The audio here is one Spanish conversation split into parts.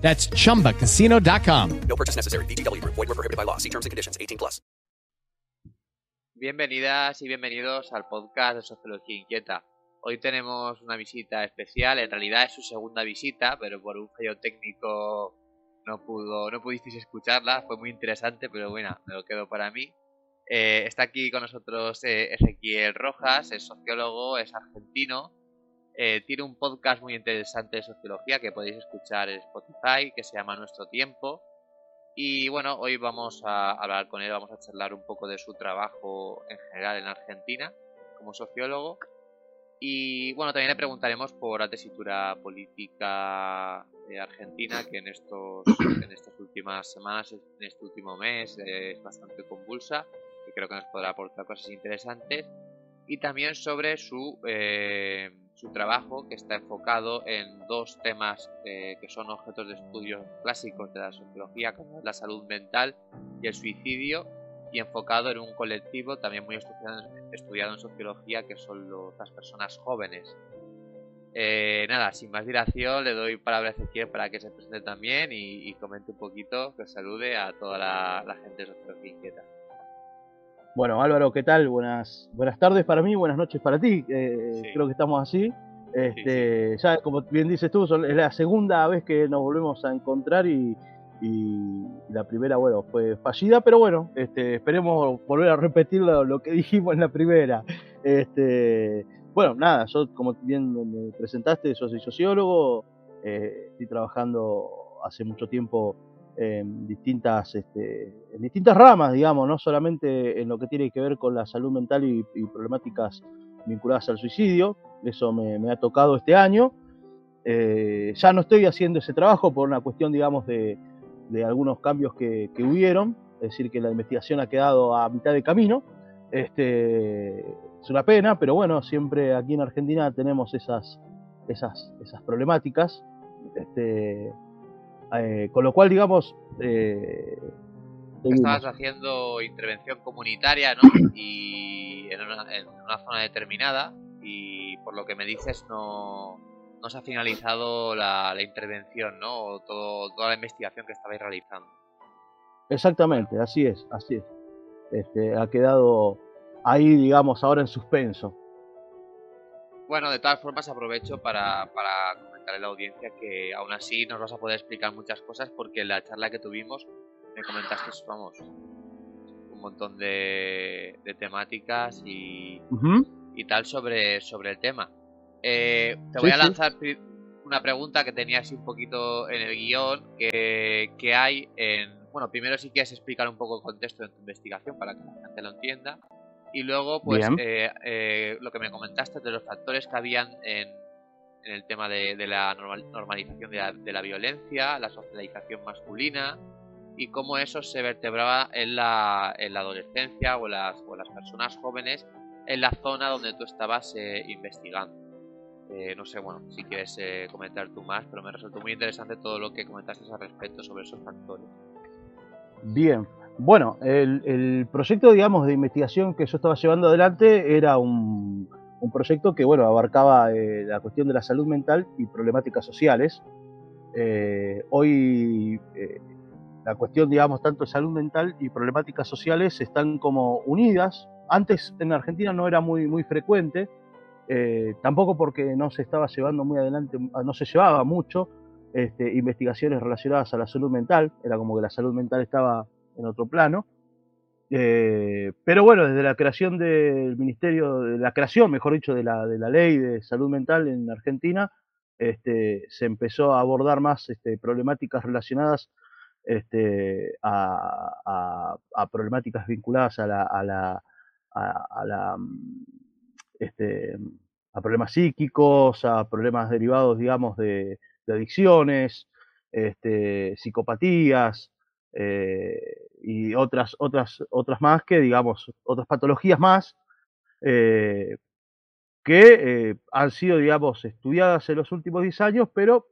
That's chumbacasino.com. No purchase necessary. VGW Group. Void were prohibited by law. See terms and conditions. 18 plus. Bienvenidas y bienvenidos al podcast de Sociología Inquieta. Hoy tenemos una visita especial, en realidad es su segunda visita, pero por un fallo técnico no pudo, no pudisteis escucharla, fue muy interesante, pero bueno, me lo quedo para mí. Eh, está aquí con nosotros eh, Ezequiel Rojas, es sociólogo, es argentino, eh, tiene un podcast muy interesante de sociología que podéis escuchar en Spotify, que se llama Nuestro Tiempo. Y bueno, hoy vamos a hablar con él, vamos a charlar un poco de su trabajo en general en Argentina como sociólogo. Y bueno, también le preguntaremos por la tesitura política de Argentina, que en, estos, en estas últimas semanas, en este último mes, es bastante convulsa y creo que nos podrá aportar cosas interesantes. Y también sobre su eh, su trabajo que está enfocado en dos temas eh, que son objetos de estudio clásicos de la sociología, como la salud mental y el suicidio, y enfocado en un colectivo también muy estudiado, en sociología, que son las personas jóvenes. Eh, nada, sin más dilación, le doy palabra a Ezequiel para que se presente también y, comente un poquito, que salude a toda la, gente de Sociología Inquieta. Bueno, Álvaro, ¿qué tal? Buenas, buenas tardes para mí, buenas noches para ti. Eh, creo que estamos así. Este, Ya, como bien dices tú, es la segunda vez que nos volvemos a encontrar y, la primera, bueno, fue fallida, pero bueno, este, esperemos volver a repetir lo, que dijimos en la primera. Este, bueno, nada, yo como bien me presentaste, yo soy sociólogo, eh, estoy trabajando hace mucho tiempo en distintas, este, distintas ramas, digamos, no solamente en lo que tiene que ver con la salud mental y, problemáticas vinculadas al suicidio, eso me, ha tocado este año. Eh, ya no estoy haciendo ese trabajo por una cuestión, digamos, de, algunos cambios que, hubieron, es decir, que la investigación ha quedado a mitad de camino. Este, es una pena, pero bueno, siempre aquí en Argentina tenemos esas, esas, esas problemáticas. Este, eh, con lo cual, digamos... Eh, Estabas haciendo intervención comunitaria, ¿no? Y en una, zona determinada y por lo que me dices no, no se ha finalizado la, intervención, ¿no? O todo, toda la investigación que estabais realizando. Exactamente, así es, así es. Este, ha quedado ahí, digamos, ahora en suspenso. Bueno, de todas formas aprovecho para, para en la audiencia que aún así nos vas a poder explicar muchas cosas porque en la charla que tuvimos me comentaste, vamos, un montón de, temáticas y, y, tal sobre, sobre el tema. Eh, te voy a lanzar una pregunta que tenía así un poquito en el guion, que, que hay en... Bueno, primero si quieres explicar un poco el contexto de tu investigación para que la gente lo entienda. Y luego, pues, eh, eh, lo que me comentaste de los factores que habían en, en el tema de, la normalización de la, violencia, la socialización masculina y cómo eso se vertebraba en la, en la adolescencia o las, o las personas jóvenes en la zona donde tú estabas eh, investigando. Eh, no sé, bueno, si quieres eh, comentar tú más, pero me resultó muy interesante todo lo que comentaste al respecto sobre esos factores. Bien, bueno, el, proyecto, digamos, de investigación que yo estaba llevando adelante era un, proyecto que bueno, abarcaba eh, la cuestión de la salud mental y problemáticas sociales. Eh, hoy eh, la cuestión, digamos, tanto de salud mental y problemáticas sociales están como unidas. Antes en Argentina no era muy, muy frecuente, tampoco porque no se estaba llevando muy adelante, no se llevaba mucho este, investigaciones relacionadas a la salud mental, era como que la salud mental estaba en otro plano. Eh, pero bueno, desde la creación del Ministerio, de la creación, mejor dicho, de la, de la ley de salud mental en Argentina, este, se empezó a abordar más este, problemáticas relacionadas este, a, problemáticas vinculadas a la, a la, a, la este, a problemas psíquicos, a problemas derivados, digamos, de, de adicciones, este, psicopatías, y otras, otras, otras más que, digamos, otras patologías más que han sido, digamos, estudiadas en los últimos 10 años, pero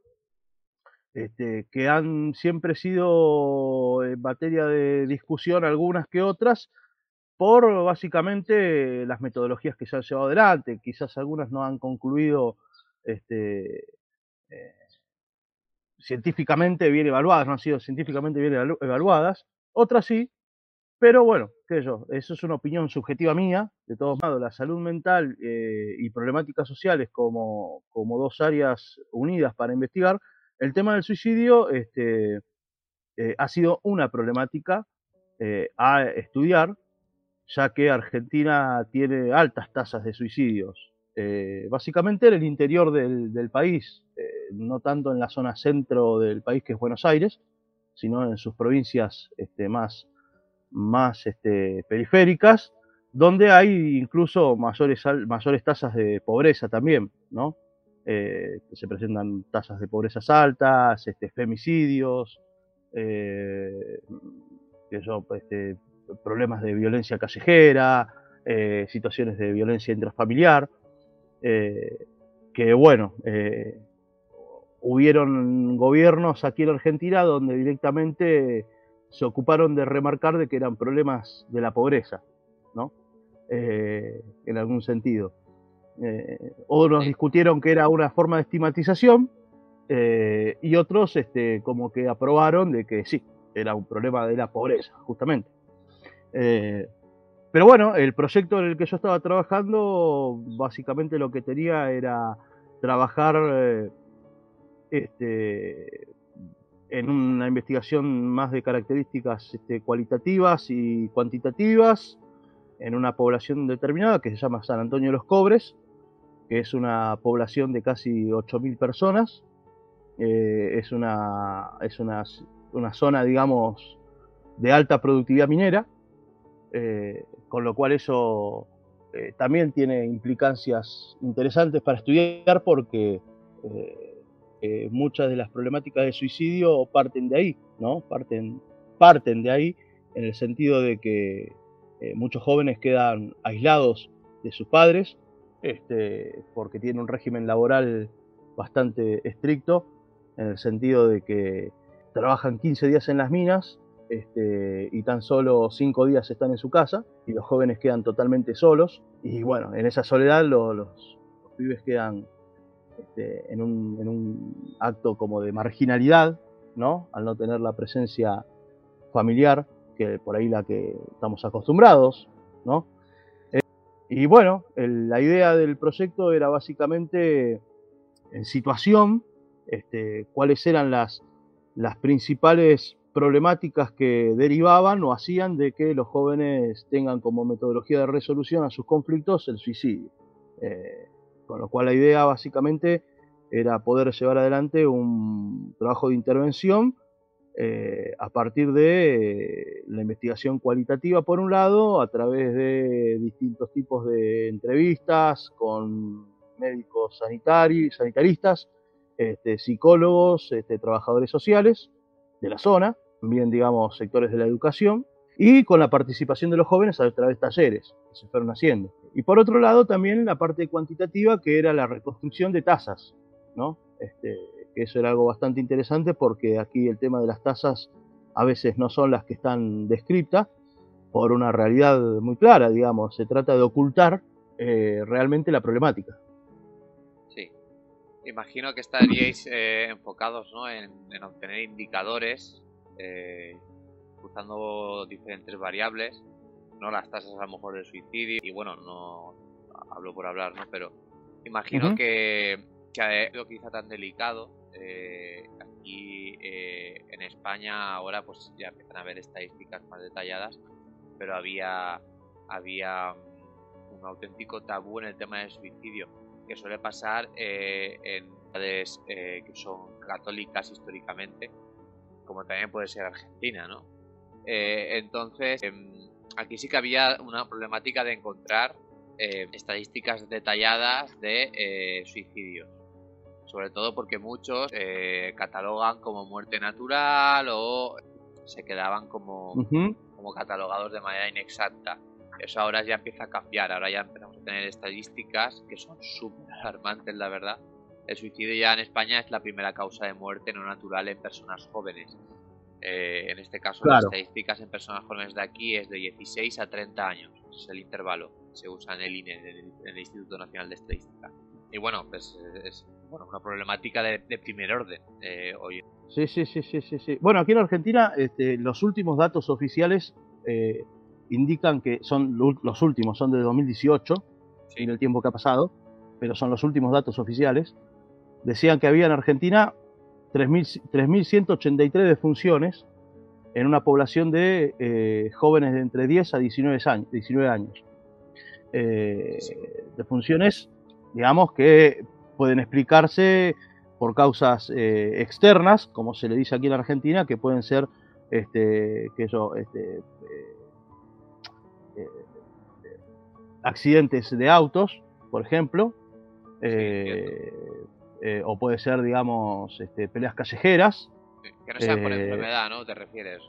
este, que han siempre sido en materia de discusión algunas que otras, por básicamente las metodologías que se han llevado adelante. Quizás algunas no han concluido este, eh, científicamente bien evaluadas, no han sido científicamente bien evaluadas, otras sí, pero bueno, qué yo, eso es una opinión subjetiva mía. De todos modos, la salud mental eh, y problemáticas sociales como, como dos áreas unidas para investigar, el tema del suicidio este, eh, ha sido una problemática a estudiar ya que Argentina tiene altas tasas de suicidios, eh, básicamente en el interior del, país, eh, no tanto en la zona centro del país que es Buenos Aires, sino en sus provincias este, más, más este, periféricas, donde hay incluso mayores, mayores tasas de pobreza también, ¿no? Eh, se presentan tasas de pobreza altas, este, femicidios, yo, este, problemas de violencia callejera, eh, situaciones de violencia intrafamiliar, eh, que bueno, eh, hubieron gobiernos aquí en Argentina donde directamente se ocuparon de remarcar de que eran problemas de la pobreza, ¿no? en algún sentido. otros discutieron que era una forma de estigmatización y otros este, como que aprobaron de que sí, era un problema de la pobreza, justamente. Eh, pero bueno, el proyecto en el que yo estaba trabajando, básicamente lo que tenía era trabajar eh, este, en una investigación más de características este, cualitativas y cuantitativas en una población determinada que se llama San Antonio de los Cobres, que es una población de casi 8.000 personas. Eh, es una, es una, una zona, digamos, de alta productividad minera eh, con lo cual eso eh, también tiene implicancias interesantes para estudiar porque eh, muchas de las problemáticas de suicidio parten de ahí, ¿no? Parten, parten de ahí en el sentido de que muchos jóvenes quedan aislados de sus padres este, porque tienen un régimen laboral bastante estricto en el sentido de que trabajan 15 días en las minas este, y tan solo cinco días están en su casa y los jóvenes quedan totalmente solos y bueno, en esa soledad los, pibes quedan este, en, un, acto como de marginalidad, ¿no? Al no tener la presencia familiar, que por ahí la que estamos acostumbrados, ¿no? Eh, y bueno, la idea del proyecto era básicamente en situación, este, cuáles eran las, principales problemáticas que derivaban o hacían de que los jóvenes tengan como metodología de resolución a sus conflictos el suicidio. Eh, con lo cual la idea básicamente era poder llevar adelante un trabajo de intervención eh, a partir de la investigación cualitativa por un lado, a través de distintos tipos de entrevistas con médicos sanitarios, sanitaristas, este, psicólogos, este, trabajadores sociales de la zona, también, digamos, sectores de la educación, y con la participación de los jóvenes a través de talleres que se fueron haciendo. Y por otro lado, también la parte cuantitativa, que era la reconstrucción de tasas, ¿no? Este, eso era algo bastante interesante porque aquí el tema de las tasas a veces no son las que están descritas por una realidad muy clara, digamos, se trata de ocultar eh, realmente la problemática. Sí, imagino que estaríais eh, enfocados ¿no? en, en obtener indicadores eh, usando diferentes variables, no las tasas a lo mejor de suicidio, y bueno, no hablo por hablar, ¿no? Pero imagino que, que lo que quizá tan delicado, eh, aquí eh, en España ahora pues ya empiezan a haber estadísticas más detalladas, pero había, había un auténtico tabú en el tema del suicidio, que suele pasar eh, en ciudades que son católicas históricamente, como también puede ser Argentina, ¿no? Entonces, em, aquí sí que había una problemática de encontrar eh, estadísticas detalladas de eh, suicidios. Sobre todo porque muchos catalogan como muerte natural o se quedaban como, como catalogados de manera inexacta. Eso ahora ya empieza a cambiar, ahora ya empezamos a tener estadísticas que son súper alarmantes, la verdad. El suicidio ya en España es la primera causa de muerte no natural en personas jóvenes. Eh, en este caso, las estadísticas en personas jóvenes de aquí es de 16 a 30 años. es el intervalo que se usa en el INE, en el, Instituto Nacional de Estadística. Y bueno, pues es bueno, una problemática de, primer orden eh, hoy. Sí, sí, sí, sí, sí, sí. Bueno, aquí en Argentina este, los últimos datos oficiales eh, indican que son los últimos, son de 2018, en el tiempo que ha pasado, pero son los últimos datos oficiales. Decían que había en Argentina 3.183 defunciones en una población de eh, jóvenes de entre 10 a 19 años. 19 años. Eh, defunciones, digamos, que pueden explicarse por causas eh, externas, como se le dice aquí en Argentina, que pueden ser este, que eso, este, accidentes de autos, por ejemplo, eh, o puede ser, digamos, este, peleas callejeras. Que no sean por eh, enfermedad, ¿no? ¿Te refieres?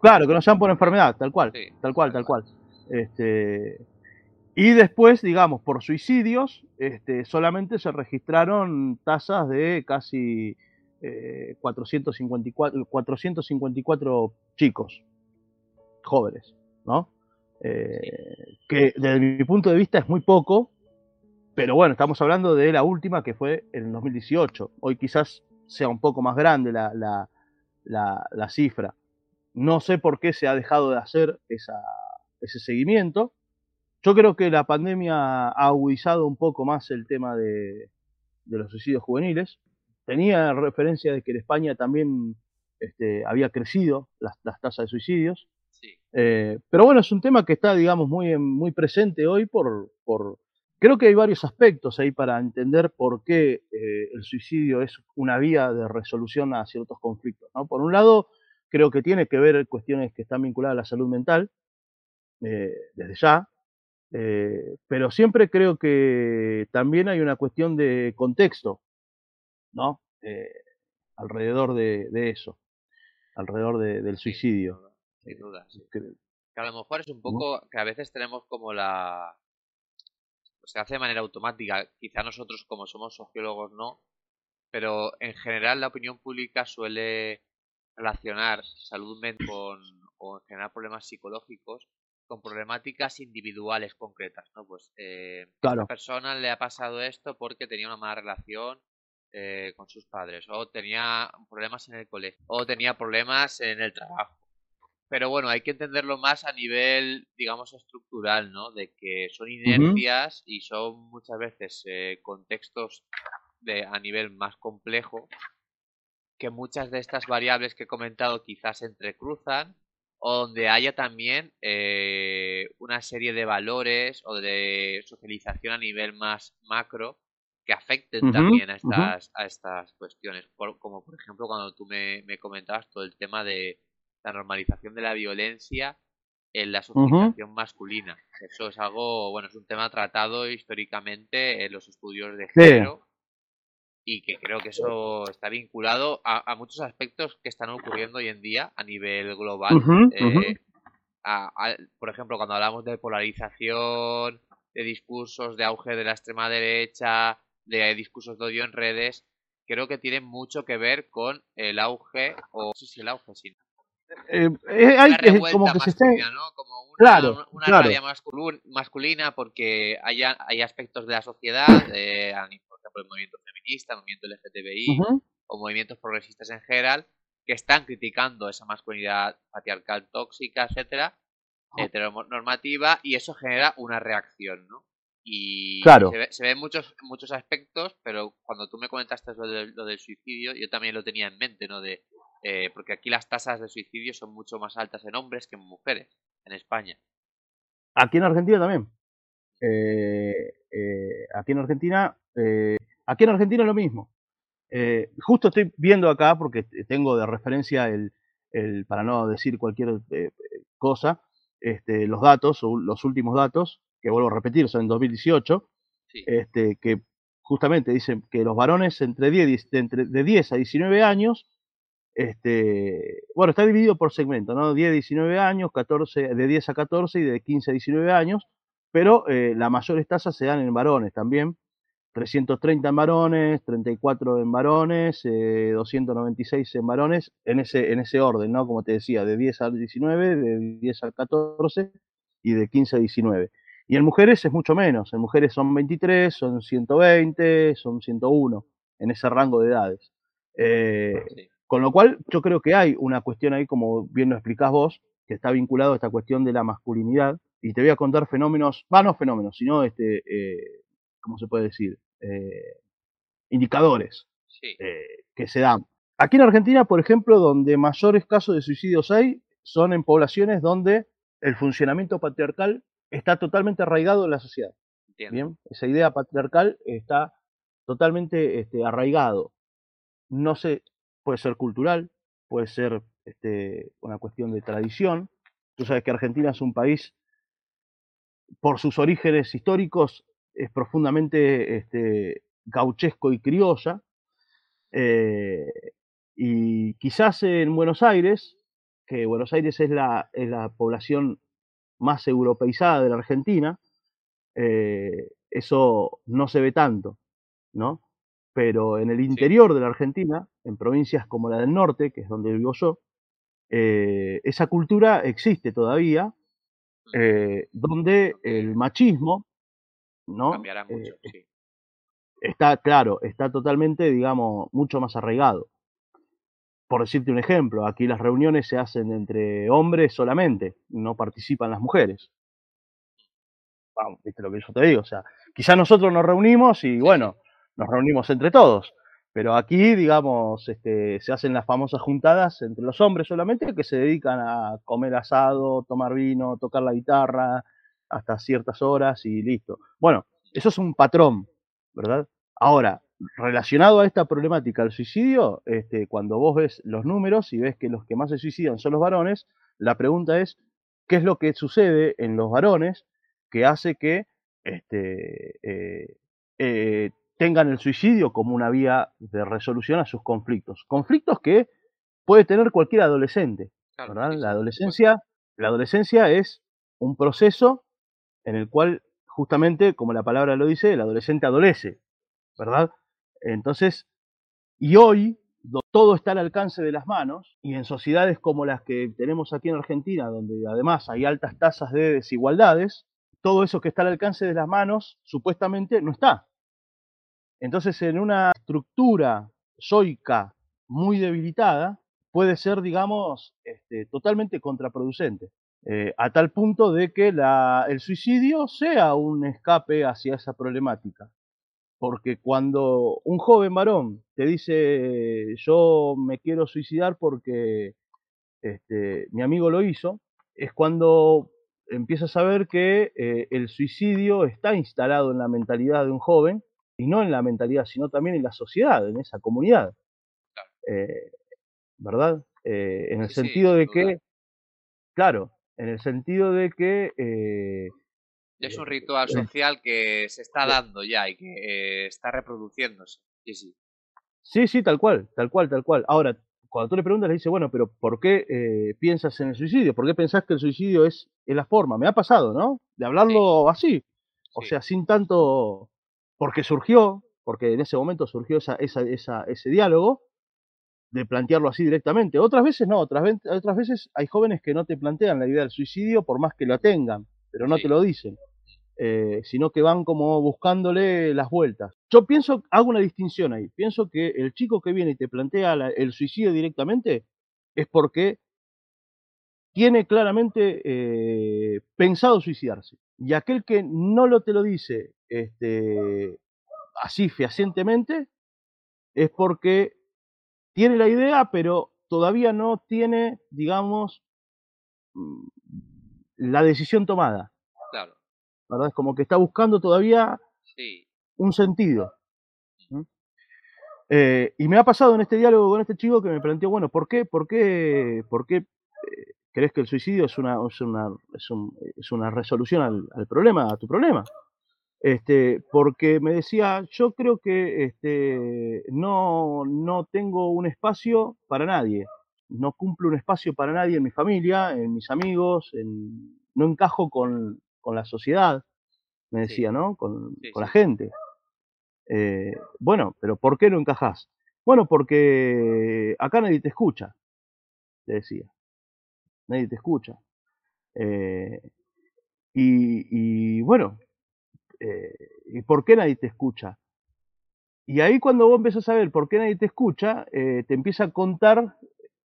claro, que no sean por enfermedad, tal cual, tal cual, tal cual. Este, y después, digamos, por suicidios, este, solamente se registraron tasas de casi 454, eh, 454 chicos, jóvenes, ¿no? que desde mi punto de vista es muy poco, pero bueno, estamos hablando de la última que fue en el 2018. Hoy quizás sea un poco más grande la, la, cifra. No sé por qué se ha dejado de hacer ese seguimiento. Yo creo que la pandemia ha agudizado un poco más el tema de, los suicidios juveniles. Tenía referencia de que en España también este, había crecido las, tasas de suicidios. Eh, pero bueno, es un tema que está, digamos, muy, muy presente hoy por, por, Creo que hay varios aspectos ahí para entender por qué eh, el suicidio es una vía de resolución a ciertos conflictos. Por un lado, creo que tiene que ver cuestiones que están vinculadas a la salud mental, eh, desde ya, eh, pero siempre creo que también hay una cuestión de contexto, ¿no? alrededor de, eso, alrededor del suicidio. Sin duda, Que a lo mejor es un poco que a veces tenemos como la, se hace de manera automática. Quizá nosotros como somos sociólogos no, pero en general la opinión pública suele relacionar salud mental con, o en general problemas psicológicos con problemáticas individuales concretas, ¿no? Pues eh, a esta persona le ha pasado esto porque tenía una mala relación eh, con sus padres, o tenía problemas en el colegio, o tenía problemas en el trabajo, pero bueno, hay que entenderlo más a nivel, digamos, estructural, ¿no? De que son inercias y son muchas veces eh, contextos de, a nivel más complejo que muchas de estas variables que he comentado quizás se entrecruzan o donde haya también eh, una serie de valores o de socialización a nivel más macro que afecten también a estas, a estas cuestiones. como por ejemplo cuando tú me, me comentabas todo el tema de la normalización de la violencia en la socialización masculina. Eso es algo, bueno, es un tema tratado históricamente en los estudios de género y que creo que eso está vinculado a, muchos aspectos que están ocurriendo hoy en día a nivel global. Eh, por ejemplo, cuando hablamos de polarización, de discursos de auge de la extrema derecha, de discursos de odio en redes, creo que tienen mucho que ver con el auge, o no sé si el auge, sino eh, eh, hay como que se está... Como una, claro, una, claro. masculina porque hay, hay aspectos de la sociedad, eh, por ejemplo el movimiento feminista, el movimiento LGTBI o movimientos progresistas en general, que están criticando esa masculinidad patriarcal tóxica, etcétera, heteronormativa, y eso genera una reacción, ¿no? Y claro. se, ve, en muchos, muchos aspectos, pero cuando tú me comentaste lo, lo del suicidio, yo también lo tenía en mente, ¿no? De eh, porque aquí las tasas de suicidio son mucho más altas en hombres que en mujeres, en España. Aquí en Argentina también. Eh, eh, aquí en Argentina, aquí en Argentina es lo mismo. justo estoy viendo acá, porque tengo de referencia el, el para no decir cualquier cosa, este, los datos, los últimos datos, que vuelvo a repetir, son en 2018, este, que justamente dicen que los varones entre 10, entre, de 10 a 19 años este, bueno, está dividido por segmentos, ¿no? 10 a 19 años, 14, de 10 a 14 y de 15 a 19 años, pero eh, las mayores tasas se dan en varones también. 330 en varones, 34 en varones, 296 en varones, en ese, en ese orden, ¿no? Como te decía, de 10 a 19, de 10 a 14 y de 15 a 19. Y en mujeres es mucho menos, en mujeres son 23, son 120, son 101, en ese rango de edades. Eh, con lo cual, yo creo que hay una cuestión ahí, como bien lo explicás vos, que está vinculado a esta cuestión de la masculinidad. Y te voy a contar fenómenos, va, no fenómenos, sino, este, eh, ¿cómo se puede decir? Eh, indicadores que se dan. Aquí en Argentina, por ejemplo, donde mayores casos de suicidios hay, son en poblaciones donde el funcionamiento patriarcal está totalmente arraigado en la sociedad. Bien, esa idea patriarcal está totalmente este, arraigado. No sé, puede ser cultural, puede ser este, una cuestión de tradición. Tú sabes que Argentina es un país, por sus orígenes históricos, es profundamente este, gauchesco y criolla. Eh, y quizás en Buenos Aires, que Buenos Aires es la, es la población más europeizada de la Argentina, eh, eso no se ve tanto, ¿no? Pero en el interior de la Argentina, en provincias como la del norte, que es donde vivo yo, eh, esa cultura existe todavía, eh, donde el machismo, ¿no? Cambiará mucho, sí. Está, claro, está totalmente, digamos, mucho más arraigado por decirte un ejemplo, aquí las reuniones se hacen entre hombres solamente, no participan las mujeres. Vamos, viste lo que yo te digo, o sea, quizás nosotros nos reunimos y bueno, nos reunimos entre todos, pero aquí, digamos, este, se hacen las famosas juntadas entre los hombres solamente que se dedican a comer asado, tomar vino, tocar la guitarra hasta ciertas horas y listo. Bueno, eso es un patrón, ¿verdad? Ahora, relacionado a esta problemática del suicidio, este, cuando vos ves los números y ves que los que más se suicidan son los varones, la pregunta es, ¿qué es lo que sucede en los varones que hace que este, eh, eh, tengan el suicidio como una vía de resolución a sus conflictos? Conflictos que puede tener cualquier adolescente. La adolescencia, la adolescencia es un proceso en el cual justamente, como la palabra lo dice, el adolescente adolece, ¿verdad? Entonces, y hoy todo está al alcance de las manos, y en sociedades como las que tenemos aquí en Argentina, donde además hay altas tasas de desigualdades, todo eso que está al alcance de las manos supuestamente no está. Entonces, en una estructura zoica muy debilitada, puede ser, digamos, este, totalmente contraproducente, eh, a tal punto de que el suicidio sea un escape hacia esa problemática. Porque cuando un joven varón te dice yo me quiero suicidar porque este, mi amigo lo hizo, es cuando empiezas a ver que eh, el suicidio está instalado en la mentalidad de un joven y no en la mentalidad, sino también en la sociedad, en esa comunidad. Eh, ¿Verdad? Eh, en el sentido de que, claro, en el sentido de que es un ritual social que se está dando ya y que eh, está reproduciéndose. Sí, sí. Sí, sí, tal cual, tal cual, tal cual. Ahora, cuando tú le preguntas, le dices, bueno, pero ¿por qué eh, piensas en el suicidio? ¿Por qué pensás que el suicidio es, la forma? Me ha pasado, ¿no? De hablarlo así. O sea, sin tanto. Porque surgió, porque en ese momento surgió esa, esa, esa, ese diálogo, de plantearlo así directamente. Otras veces no, otras, otras veces hay jóvenes que no te plantean la idea del suicidio por más que lo tengan, pero no te lo dicen. Eh, sino que van como buscándole las vueltas. Yo pienso, hago una distinción ahí, pienso que el chico que viene y te plantea el suicidio directamente es porque tiene claramente eh, pensado suicidarse. Y aquel que no lo te lo dice este, así fehacientemente es porque tiene la idea, pero todavía no tiene, digamos, mm, la decisión tomada. ¿verdad? Es como que está buscando todavía un sentido. Eh, y me ha pasado en este diálogo con este chico que me planteó, bueno, ¿por qué, por qué, por qué eh, crees que el suicidio es una, es una, es una resolución al, problema, a tu problema? Este, porque me decía, yo creo que este, no, no tengo un espacio para nadie, no cumplo un espacio para nadie en mi familia, en mis amigos, en, no encajo con, con la sociedad, me decía, ¿no? Con, con la gente. Eh, bueno, pero ¿por qué no encajas? Bueno, porque acá nadie te escucha, te decía. Nadie te escucha. Eh, y, bueno, eh, ¿y por qué nadie te escucha? Y ahí cuando vos empezás a ver por qué nadie te escucha, te empieza a contar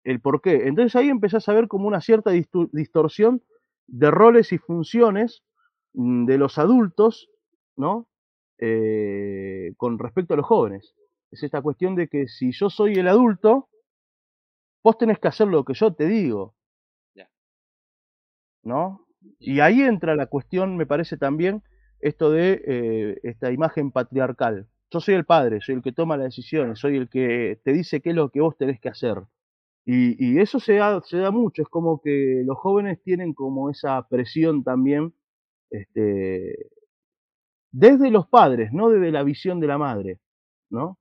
el por qué. Entonces ahí empezás a ver como una cierta distorsión de roles y funciones mm, de los adultos, ¿no? Eh, con respecto a los jóvenes. Es esta cuestión de que si yo soy el adulto, vos tenés que hacer lo que yo te digo. ¿No? Y ahí entra la cuestión, me parece también, esto de eh, esta imagen patriarcal. Yo soy el padre, soy el que toma las decisiones, soy el que te dice qué es lo que vos tenés que hacer. Y, eso se da, se da mucho, es como que los jóvenes tienen como esa presión también este, desde los padres, no desde la visión de la madre, ¿no?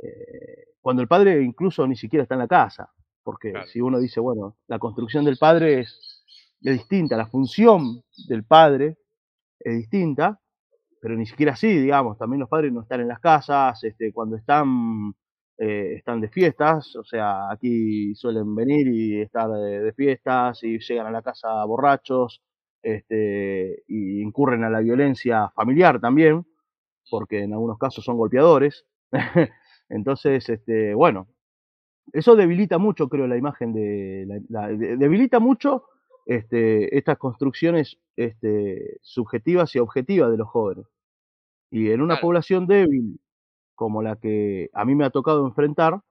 Eh, cuando el padre incluso ni siquiera está en la casa, porque si uno dice, bueno, la construcción del padre es, es, distinta, la función del padre es distinta, pero ni siquiera así, digamos, también los padres no están en las casas, este, cuando están, eh, están de fiestas, o sea, aquí suelen venir y estar de fiestas y llegan a la casa borrachos, este, y incurren a la violencia familiar también, porque en algunos casos son golpeadores. Entonces, este, bueno, eso debilita mucho, creo, la imagen de, debilita mucho este, estas construcciones este, subjetivas y objetivas de los jóvenes. Y en una población débil como la que a mí me ha tocado enfrentar,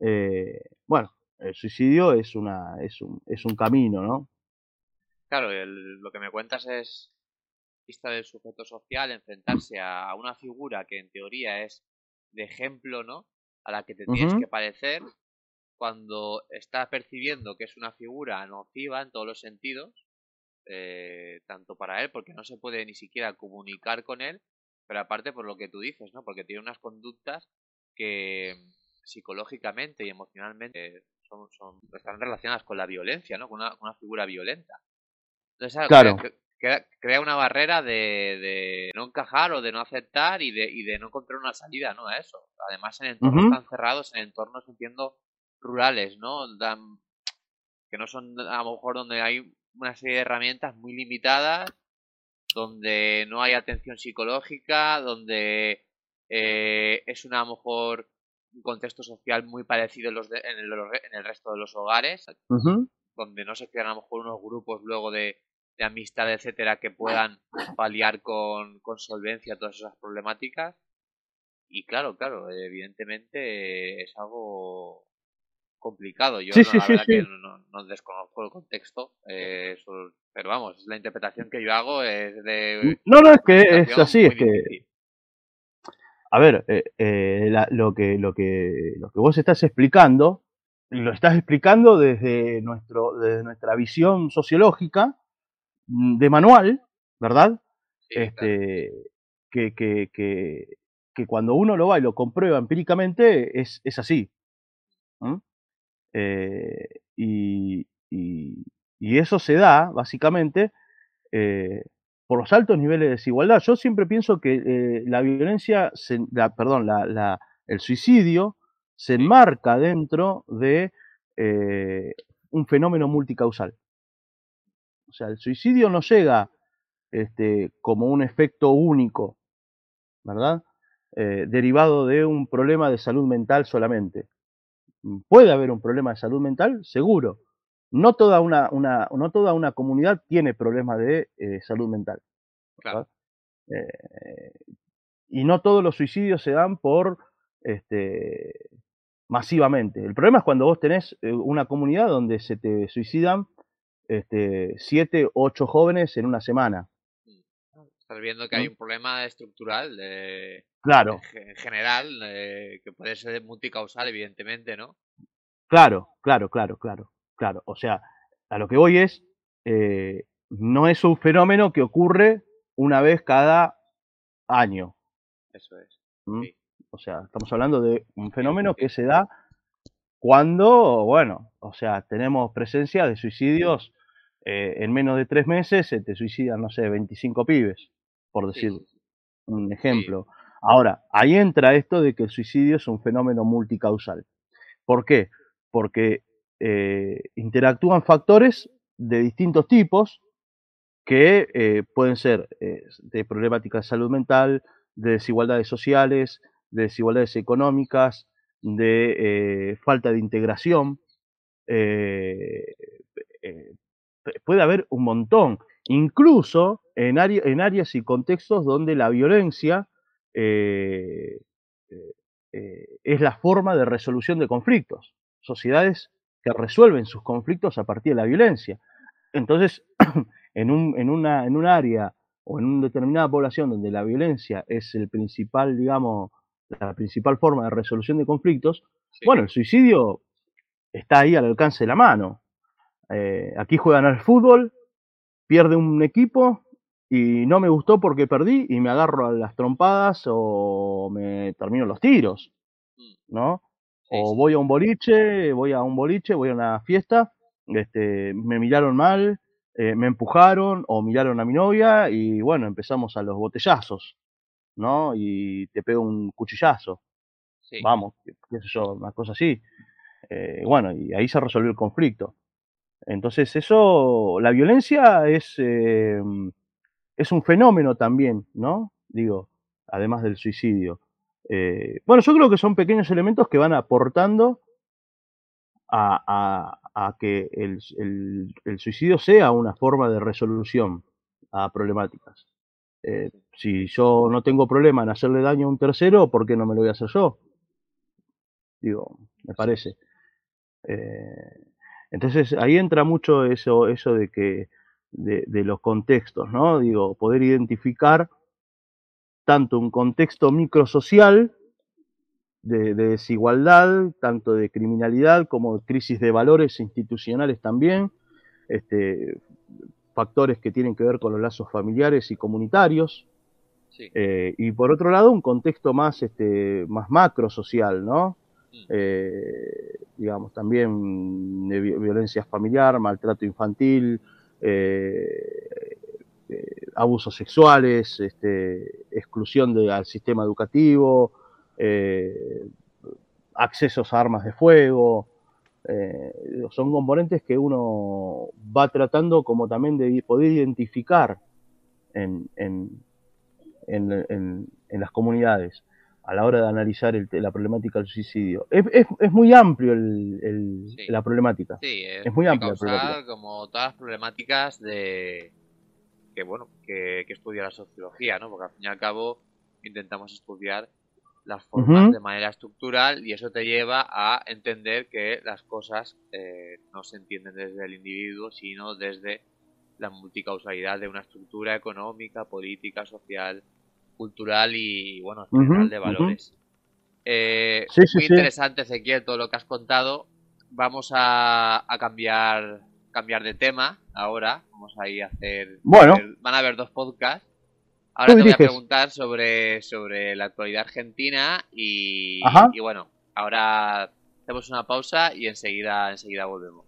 eh, bueno, el suicidio es, una, es, un, es un camino, ¿no? Claro, lo que me cuentas es vista del sujeto social, enfrentarse a una figura que en teoría es de ejemplo, ¿no? A la que te tienes que parecer cuando estás percibiendo que es una figura nociva en todos los sentidos, eh, tanto para él, porque no se puede ni siquiera comunicar con él, pero aparte por lo que tú dices, ¿no? Porque tiene unas conductas que psicológicamente y emocionalmente son, son están relacionadas con la violencia, ¿no? Con una, con una figura violenta. Entonces, claro. Crea, una barrera de, no encajar o de no aceptar y de, y de no encontrar una salida, ¿no? A eso. Además, en entornos tan cerrados, en entornos, entiendo, rurales, ¿no? que no son, a lo mejor, donde hay una serie de herramientas muy limitadas, donde no hay atención psicológica, donde eh, es una, a lo mejor, un contexto social muy parecido en, los en, el, en el resto de los hogares, donde no se crean a lo mejor unos grupos luego de, de amistad, etcétera, que puedan paliar con, con solvencia todas esas problemáticas. Y claro, claro, evidentemente es algo complicado. Yo la verdad que no, desconozco el contexto, eh, pero vamos, la interpretación que yo hago es de... No, no, es que es así, es que... A ver, eh, eh, lo, que, lo, que, lo que vos estás explicando, lo estás explicando desde, nuestro, desde nuestra visión sociológica, Mm, de manual, ¿verdad? este, que, que, que, que, cuando uno lo va y lo comprueba empíricamente es, es así. Eh, y, y, y, eso se da, básicamente, eh, por los altos niveles de desigualdad. Yo siempre pienso que eh, la violencia, se, la, perdón, la, la, el suicidio se enmarca dentro de un fenómeno multicausal. O sea, el suicidio no llega este, como un efecto único, ¿verdad? Eh, derivado de un problema de salud mental solamente. Puede haber un problema de salud mental, seguro. No toda una, una no toda una comunidad tiene problemas de eh, salud mental. Claro. Eh, y no todos los suicidios se dan por este, masivamente. El problema es cuando vos tenés una comunidad donde se te suicidan este, siete, ocho jóvenes en una semana. Mm. Estás viendo que hay un problema estructural de, claro. en general, que puede ser multicausal, evidentemente, ¿no? Claro, claro, claro, claro, claro. O sea, a lo que voy es, eh, no es un fenómeno que ocurre una vez cada año. Eso es. ¿Mm? O sea, estamos hablando de un fenómeno que se da cuando, bueno, o sea, tenemos presencia de suicidios eh, en menos de tres meses, se te suicidan, no sé, 25 pibes, por decir un ejemplo. Ahora, ahí entra esto de que el suicidio es un fenómeno multicausal. ¿Por qué? Porque eh, interactúan factores de distintos tipos que eh, pueden ser de problemáticas de salud mental, de desigualdades sociales, de desigualdades económicas, de eh, falta de integración. Eh, eh, puede haber un montón, incluso en, en, áreas y contextos donde la violencia es la forma de resolución de conflictos. Sociedades que resuelven sus conflictos a partir de la violencia. Entonces, en un, en una, en un área o en una determinada población donde la violencia es el principal, digamos, la principal forma de resolución de conflictos, bueno, el suicidio está ahí al alcance de la mano. Eh, aquí juegan al fútbol, pierde un equipo y no me gustó porque perdí y me agarro a las trompadas o me termino los tiros, mm. ¿no? O voy a un boliche, voy a un boliche, voy a una fiesta, este, me miraron mal, eh, me empujaron o miraron a mi novia y bueno, empezamos a los botellazos, ¿no? Y te pego un cuchillazo. Vamos, qué, sé yo, una cosa así. Eh, bueno, y ahí se resolvió el conflicto. Entonces, eso, la violencia es, eh, es un fenómeno también, ¿no? Digo, además del suicidio. bueno, yo creo que son pequeños elementos que van aportando a, a que el, suicidio sea una forma de resolución a problemáticas. Eh, si yo no tengo problema en hacerle daño a un tercero, ¿por qué no me lo voy a hacer yo? Digo, me parece. Eh, entonces ahí entra mucho eso, eso de que de, de, los contextos, ¿no? Digo, poder identificar tanto un contexto microsocial de, desigualdad, tanto de criminalidad como de crisis de valores institucionales también, este, factores que tienen que ver con los lazos familiares y comunitarios. Eh, y por otro lado, un contexto más, este, más macro social, ¿no? Mm. Eh, digamos, también de violencia familiar, maltrato infantil, eh, abusos sexuales, este, exclusión del sistema educativo, eh, accesos a armas de fuego, eh, son componentes que uno va tratando como también de poder identificar en, en, las comunidades a la hora de analizar la problemática del suicidio. Es, es, muy amplio el, la problemática. es, muy amplio. Como todas las problemáticas de que bueno que, que estudia la sociología, ¿no? Porque al fin y al cabo intentamos estudiar las formas de manera estructural y eso te lleva a entender que las cosas eh, no se entienden desde el individuo, sino desde la multicausalidad de una estructura económica, política, social, cultural y, bueno, general de valores. Eh, muy interesante, Ezequiel, todo lo que has contado. Vamos a, a, cambiar cambiar de tema ahora. Vamos a ir a hacer... Bueno. van a haber dos podcasts. Ahora te voy a preguntar sobre, sobre la actualidad argentina y, y bueno, ahora hacemos una pausa y enseguida, enseguida volvemos.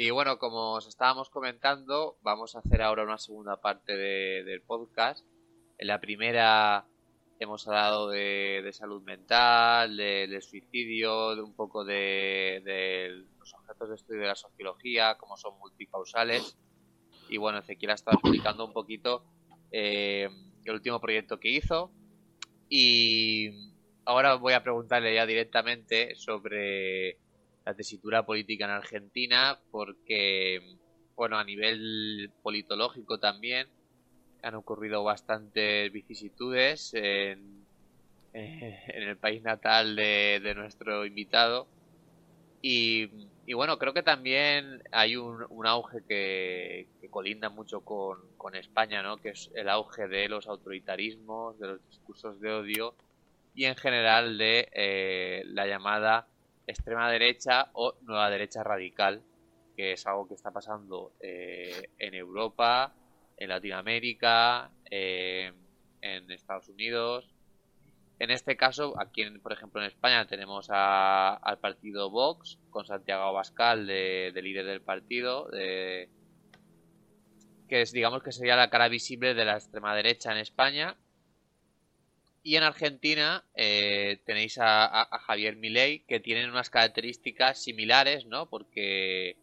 Y bueno, como os estábamos comentando, vamos a hacer ahora una segunda parte del podcast. En la primera hemos hablado de, salud mental, de, suicidio, de un poco de, los objetos de estudio de la sociología, cómo son multicausales. Y bueno, Ezequiel ha estado explicando un poquito eh, el último proyecto que hizo, Y ahora voy a preguntarle ya directamente sobre la tesitura política en Argentina, porque, bueno, a nivel politológico también han ocurrido bastantes vicisitudes en, el país natal de, nuestro invitado. Y, bueno, creo que también hay un, auge que, colinda mucho con, con, España, ¿no? Que es el auge de los autoritarismos, de los discursos de odio y en general de eh, la llamada extrema derecha o nueva derecha radical, que es algo que está pasando eh, en Europa, en Latinoamérica, eh, en Estados Unidos. En este caso, aquí, por ejemplo, en España tenemos al partido Vox con Santiago Abascal de, líder del partido, que es, digamos, que sería la cara visible de la extrema derecha en España y en Argentina eh, tenéis a, Javier Milei, que tienen unas características similares, ¿no? Porque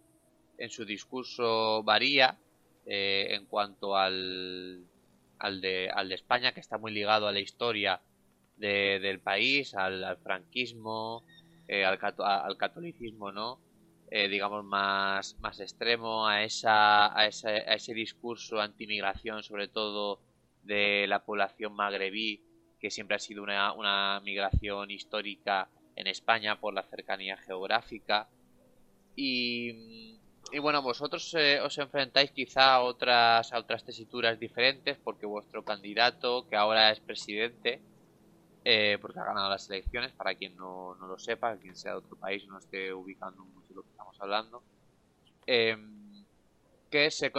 en su discurso varía eh, en cuanto al, al, de, al de España, que está muy ligado a la historia del país, al, franquismo, eh, al, al, catolicismo, ¿no? digamos, más, más extremo, a, esa, a, ese, a ese discurso antimigración, sobre todo de la población magrebí, que siempre ha sido una, migración histórica en España por la cercanía geográfica. Y, bueno, vosotros eh, os enfrentáis quizá a otras, a otras tesituras diferentes porque vuestro candidato, que ahora es presidente, eh, porque ha ganado las elecciones, para quien no, lo sepa, quien sea de otro país no esté ubicando mucho lo que estamos hablando, em, que, se,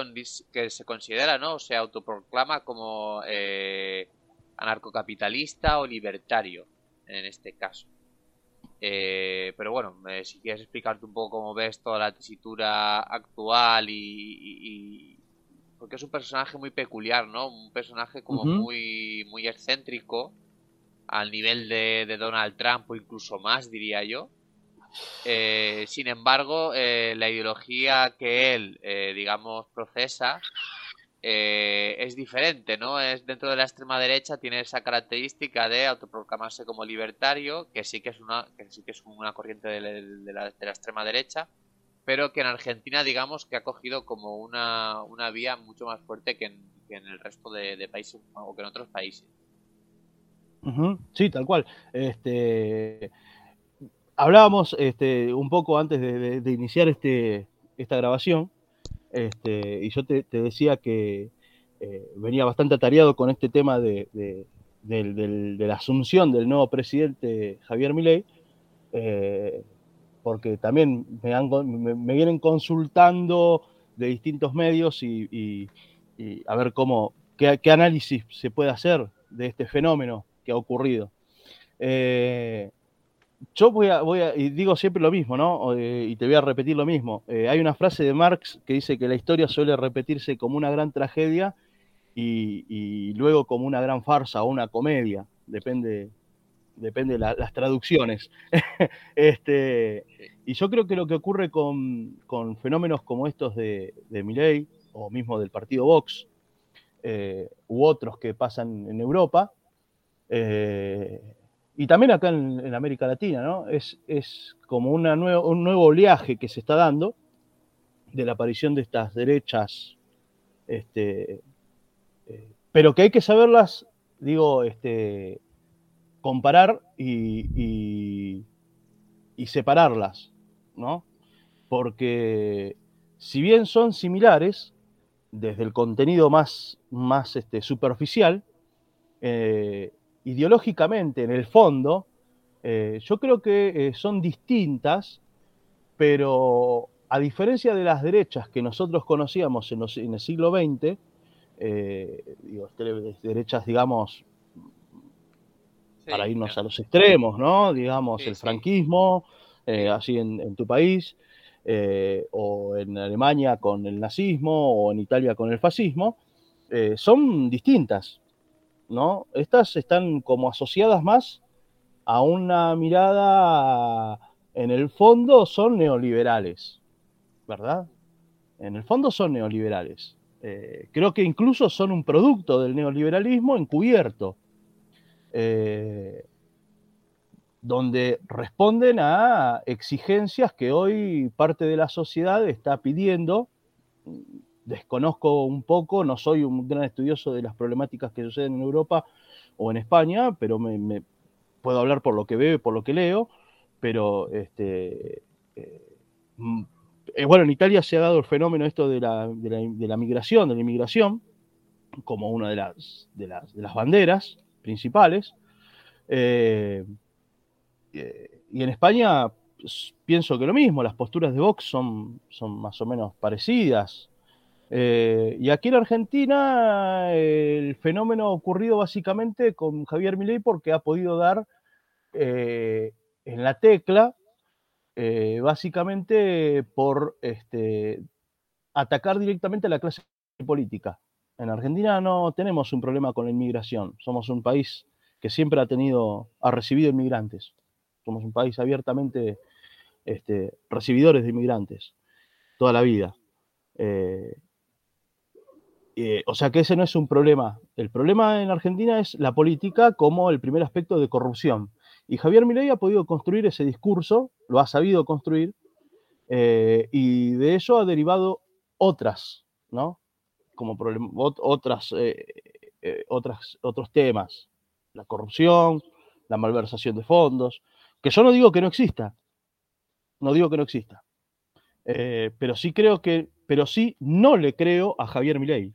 que se considera, ¿no? Se autoproclama como eh, anarcocapitalista o libertario, en este caso. Eh, pero bueno, eh, si quieres explicarte un poco cómo ves toda la tesitura actual y, porque es un personaje muy peculiar, ¿no? Un personaje como muy muy excéntrico al nivel de, Donald Trump o incluso más, diría yo. Eh, sin embargo, la ideología que él, digamos, procesa eh, es diferente, ¿no? Es dentro de la extrema derecha tiene esa característica de autoproclamarse como libertario, que sí que es una, que sí que es una corriente de, la, extrema derecha, pero que en Argentina digamos que ha cogido como una, vía mucho más fuerte que en, el resto de, países o que en otros países. Sí, tal cual. Este, hablábamos este, un poco antes de, de iniciar este, esta grabación este, y yo te, decía que eh, venía bastante atareado con este tema de, la asunción del nuevo presidente Javier Milei, eh, porque también me, vienen consultando de distintos medios y, a ver cómo, qué, análisis se puede hacer de este fenómeno que ha ocurrido. Eh, yo voy a, voy a, y digo siempre lo mismo, ¿no? Eh, y te voy a repetir lo mismo. Eh, hay una frase de Marx que dice que la historia suele repetirse como una gran tragedia y, luego como una gran farsa o una comedia, depende, depende de las traducciones. este, y yo creo que lo que ocurre con, fenómenos como estos de, de Milley o mismo del partido Vox eh, u otros que pasan en Europa, y también acá en, América Latina, ¿no? Es, es como una un nuevo oleaje que se está dando de la aparición de estas derechas, este, eh, pero que hay que saberlas, digo, este, comparar y, y, separarlas, ¿no? Porque si bien son similares, desde el contenido más, más este, superficial, eh, ideológicamente, en el fondo, eh, yo creo que eh, son distintas, pero a diferencia de las derechas que nosotros conocíamos en, el siglo XX, eh, derechas, digamos, para irnos a los extremos, ¿no? Digamos, el franquismo, así en, tu país, o en Alemania con el nazismo, o en Italia con el fascismo, son distintas. ¿No? Estas están como asociadas más a una mirada, en el fondo son neoliberales, ¿verdad? En el fondo son neoliberales. Eh, creo que incluso son un producto del neoliberalismo encubierto. donde responden a exigencias que hoy parte de la sociedad está pidiendo. Desconozco un poco, no soy un gran estudioso de las problemáticas que suceden en Europa o en España, pero puedo hablar por lo que veo y por lo que leo, pero este, eh, mm, eh, bueno, en Italia se ha dado el fenómeno esto de la, migración, de la inmigración, como una de las, de las, banderas principales. Eh, y en España pienso que lo mismo, las posturas de Vox son más o menos parecidas. Eh, y aquí en Argentina el fenómeno ha ocurrido básicamente con Javier Milei porque ha podido dar eh, en la tecla eh, básicamente por este, atacar directamente a la clase política. En Argentina no tenemos un problema con la inmigración, somos un país que siempre ha tenido, ha recibido inmigrantes. Somos un país abiertamente este, recibidores de inmigrantes toda la vida. Eh, o sea que ese no es un problema. El problema en Argentina es la política como el primer aspecto de corrupción. Y Javier Milei ha podido construir ese discurso, lo ha sabido construir, eh, y de eso ha derivado otras, ¿no? Como otras, otras, otros temas. La corrupción, la malversación de fondos, que yo no digo que no exista, no digo que no exista, eh, pero sí creo que, pero sí no le creo a Javier Milei,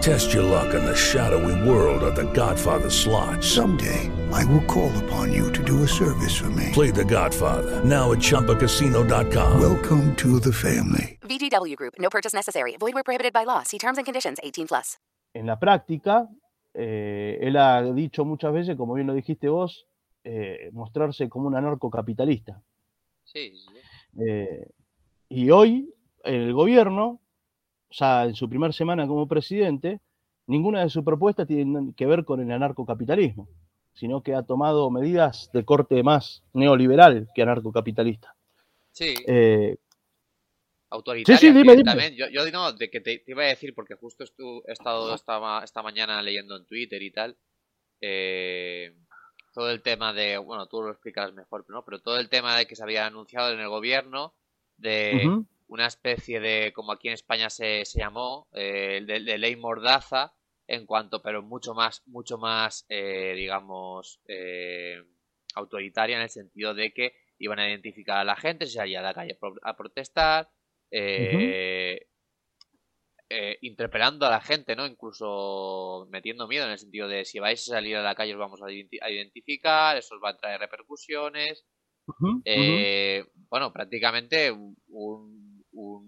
Test your luck in the shadowy world of The Godfather slot. Someday, I will call upon you to do a service for me. Play The Godfather, now at Choppacasino.com. Welcome to the family. VGW Group, no purchase necessary. Void where prohibited by law. See terms and conditions 18 plus. en la práctica, eh, él ha dicho muchas veces, como bien lo dijiste vos, eh, mostrarse como un anarcocapitalista. Sí. Eh, y hoy, el gobierno, ya en su primera semana como presidente, ninguna de sus propuestas tiene que ver con el anarcocapitalismo, sino que ha tomado medidas de corte más neoliberal que anarcocapitalista. Sí autoritaria. Sí, sí, dime, También, yo, yo no, de que te, iba a decir, porque justo he estado esta, esta mañana leyendo en Twitter y tal, eh, todo el tema de, bueno, tú lo explicas mejor, ¿no? Pero todo el tema de que se había anunciado en el gobierno de una especie de, como aquí en España se, se llamó, eh, de, ley mordaza, en cuanto, pero mucho más, mucho más, eh, digamos, eh, autoritaria en el sentido de que iban a identificar a la gente, se salía a la calle a protestar, eh, eh, interpelando a la gente, ¿no? Incluso metiendo miedo en el sentido de si vais a salir a la calle os vamos a, identificar, eso os va a traer repercusiones. Eh, bueno, prácticamente un, un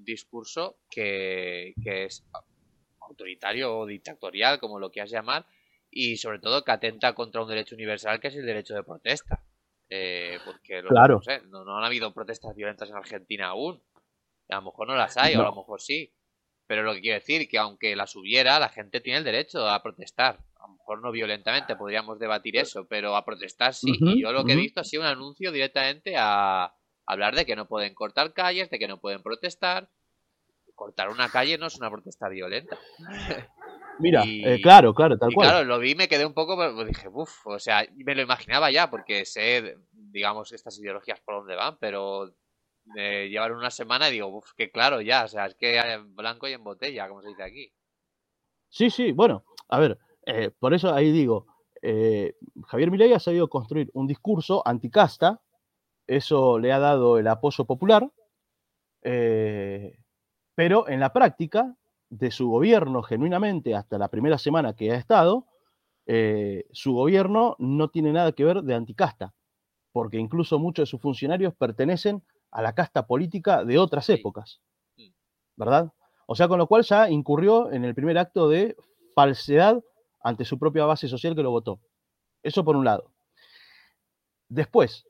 discurso que, que, es autoritario o dictatorial, como lo quieras llamar, y sobre todo que atenta contra un derecho universal que es el derecho de protesta. porque claro. no, no han habido protestas violentas en Argentina aún. A lo mejor no las hay, o a lo mejor sí. Pero lo que quiero decir que aunque las hubiera, la gente tiene el derecho a protestar. A lo mejor no violentamente, podríamos debatir eso, pero a protestar sí. y yo lo que he visto ha sido un anuncio directamente a hablar de que no pueden cortar calles, de que no pueden protestar. Cortar una calle no es una protesta violenta. Mira, eh, claro, claro, tal cual. Claro, lo vi y me quedé un poco, pues dije, uff, o sea, me lo imaginaba ya, porque sé, digamos, estas ideologías por dónde van, pero de llevar una semana y digo, uff, que claro ya, o sea, es que en blanco y en botella, como se dice aquí. Sí, sí, bueno, a ver, eh, por eso ahí digo, eh, Javier Milei ha sabido construir un discurso anticasta, eso le ha dado el apoyo popular, eh, pero en la práctica de su gobierno, genuinamente, hasta la primera semana que ha estado, su gobierno no tiene nada que ver de anticasta, porque incluso muchos de sus funcionarios pertenecen a la casta política de otras épocas, ¿verdad? O sea, con lo cual ya incurrió en el primer acto de falsedad ante su propia base social que lo votó. Eso por un lado. Después,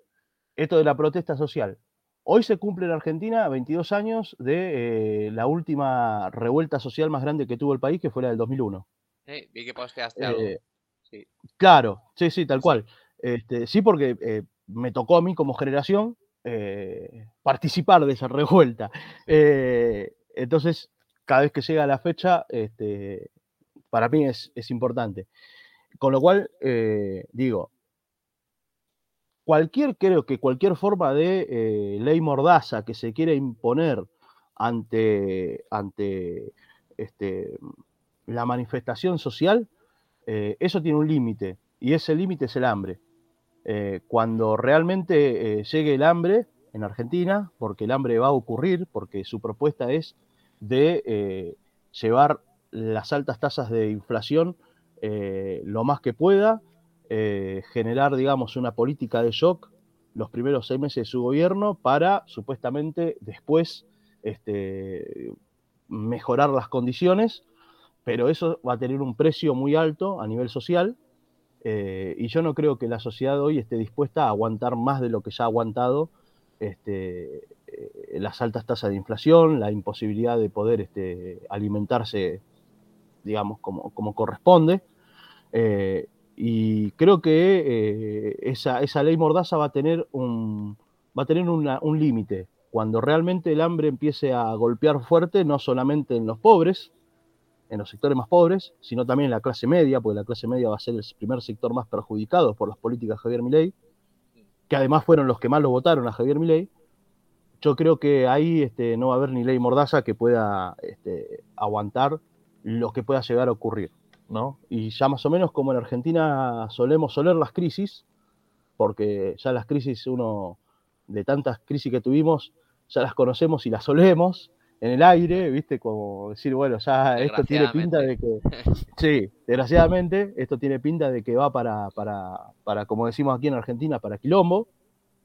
esto de la protesta social. Hoy se cumple en Argentina 22 años de eh, la última revuelta social más grande que tuvo el país, que fue la del 2001. Sí, vi que posteaste algo. Eh, Sí. Claro, sí, sí, tal cual. Este, sí, porque eh, me tocó a mí como generación participar de esa revuelta. Entonces, cada vez que llega la fecha, este, para mí es, es importante. Con lo cual, digo, cualquier, creo que cualquier forma de eh, ley mordaza que se quiera imponer ante, ante este, la manifestación social, eh, eso tiene un límite, y ese límite es el hambre. Eh, cuando realmente llegue el hambre en Argentina, porque el hambre va a ocurrir, porque su propuesta es de llevar las altas tasas de inflación lo más que pueda, eh, generar, digamos, una política de shock los primeros seis meses de su gobierno para supuestamente después este, mejorar las condiciones, pero eso va a tener un precio muy alto a nivel social eh, y yo no creo que la sociedad hoy esté dispuesta a aguantar más de lo que ya ha aguantado este, eh, las altas tasas de inflación, la imposibilidad de poder este, alimentarse, digamos, como, corresponde. Y creo que eh, esa, ley mordaza va a tener un límite. Cuando realmente el hambre empiece a golpear fuerte, no solamente en los pobres, en los sectores más pobres, sino también en la clase media, porque la clase media va a ser el primer sector más perjudicado por las políticas de Javier Milei, que además fueron los que más lo votaron a Javier Milei. Yo creo que ahí este, no va a haber ni ley mordaza que pueda este, aguantar lo que pueda llegar a ocurrir. ¿No? Y ya más o menos como en Argentina solemos soler las crisis, porque ya las crisis, uno, de tantas crisis que tuvimos, ya las conocemos y las solemos en el aire, ¿viste? Como decir, bueno, ya esto tiene pinta de que, sí, desgraciadamente, esto tiene pinta de que va para, para, para como decimos aquí en Argentina, para quilombo.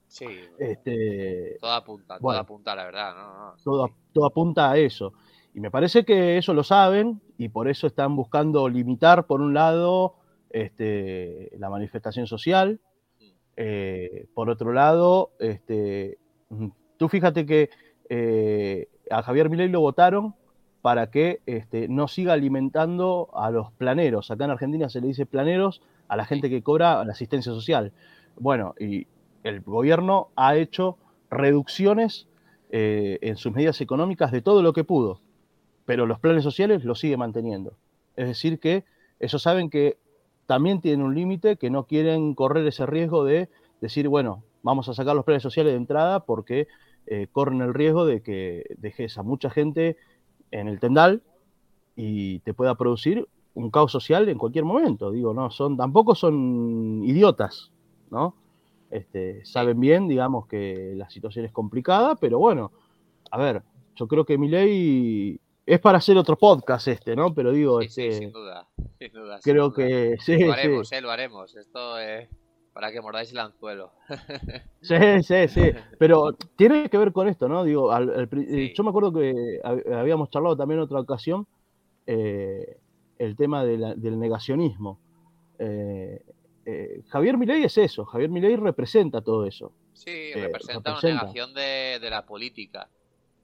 Sí, Este, todo apunta, todo apunta, la verdad, ¿no? no, todo, sí. todo apunta a eso. Y me parece que eso lo saben y por eso están buscando limitar, por un lado, este, la manifestación social. eh, por otro lado, este, mm, tú fíjate que eh, a Javier Milei lo votaron para que este, no siga alimentando a los planeros. Acá en Argentina se le dice planeros a la gente que cobra la asistencia social. Bueno, y el gobierno ha hecho reducciones eh, en sus medidas económicas de todo lo que pudo, pero los planes sociales los sigue manteniendo. Es decir, que ellos saben que también tienen un límite, que no quieren correr ese riesgo de decir, bueno, vamos a sacar los planes sociales de entrada porque eh, corren el riesgo de que dejes a mucha gente en el tendal y te pueda producir un caos social en cualquier momento. Digo, no, son, tampoco son idiotas, ¿no? Este, saben bien, digamos, que la situación es complicada, pero bueno, a ver, yo creo que mi ley es para hacer otro podcast este, ¿no? Pero digo, Sí, sí, este, sin duda, sin duda. sin creo duda. que sí, Lo sí, haremos, eh, lo haremos. Esto es para que mordáis el anzuelo. sí, sí, sí, pero tiene que ver con esto, ¿no? Digo, al- Sí. yo me acuerdo que hab- habíamos charlado también en otra ocasión eh, el tema de la- del negacionismo. Eh, eh, Javier Milei es eso, Javier Milei representa todo eso. Sí, representa una negación de, de la política.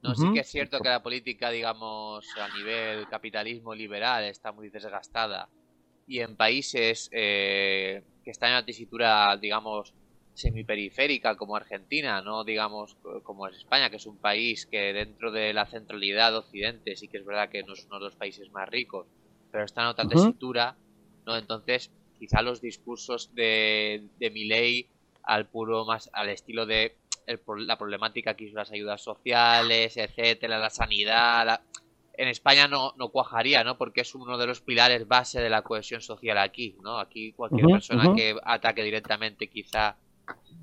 No, sí Ujú. que es cierto que la política, digamos, a nivel capitalismo liberal está muy desgastada. Y en países eh, que están en la tesitura, digamos, semiperiférica como Argentina, no digamos co- como es España, que es un país que dentro de la centralidad de Occidente sí que es verdad que no es uno de los países más ricos, pero está en otra tesitura, ¿no? Entonces, quizá los discursos de, de Milei al puro más al estilo de el la problemática aquí son las ayudas sociales, etcétera, la sanidad, la- en España no, no cuajaría, ¿no? Porque es uno de los pilares base de la cohesión social aquí, ¿no? Aquí cualquier persona que ataque directamente quizá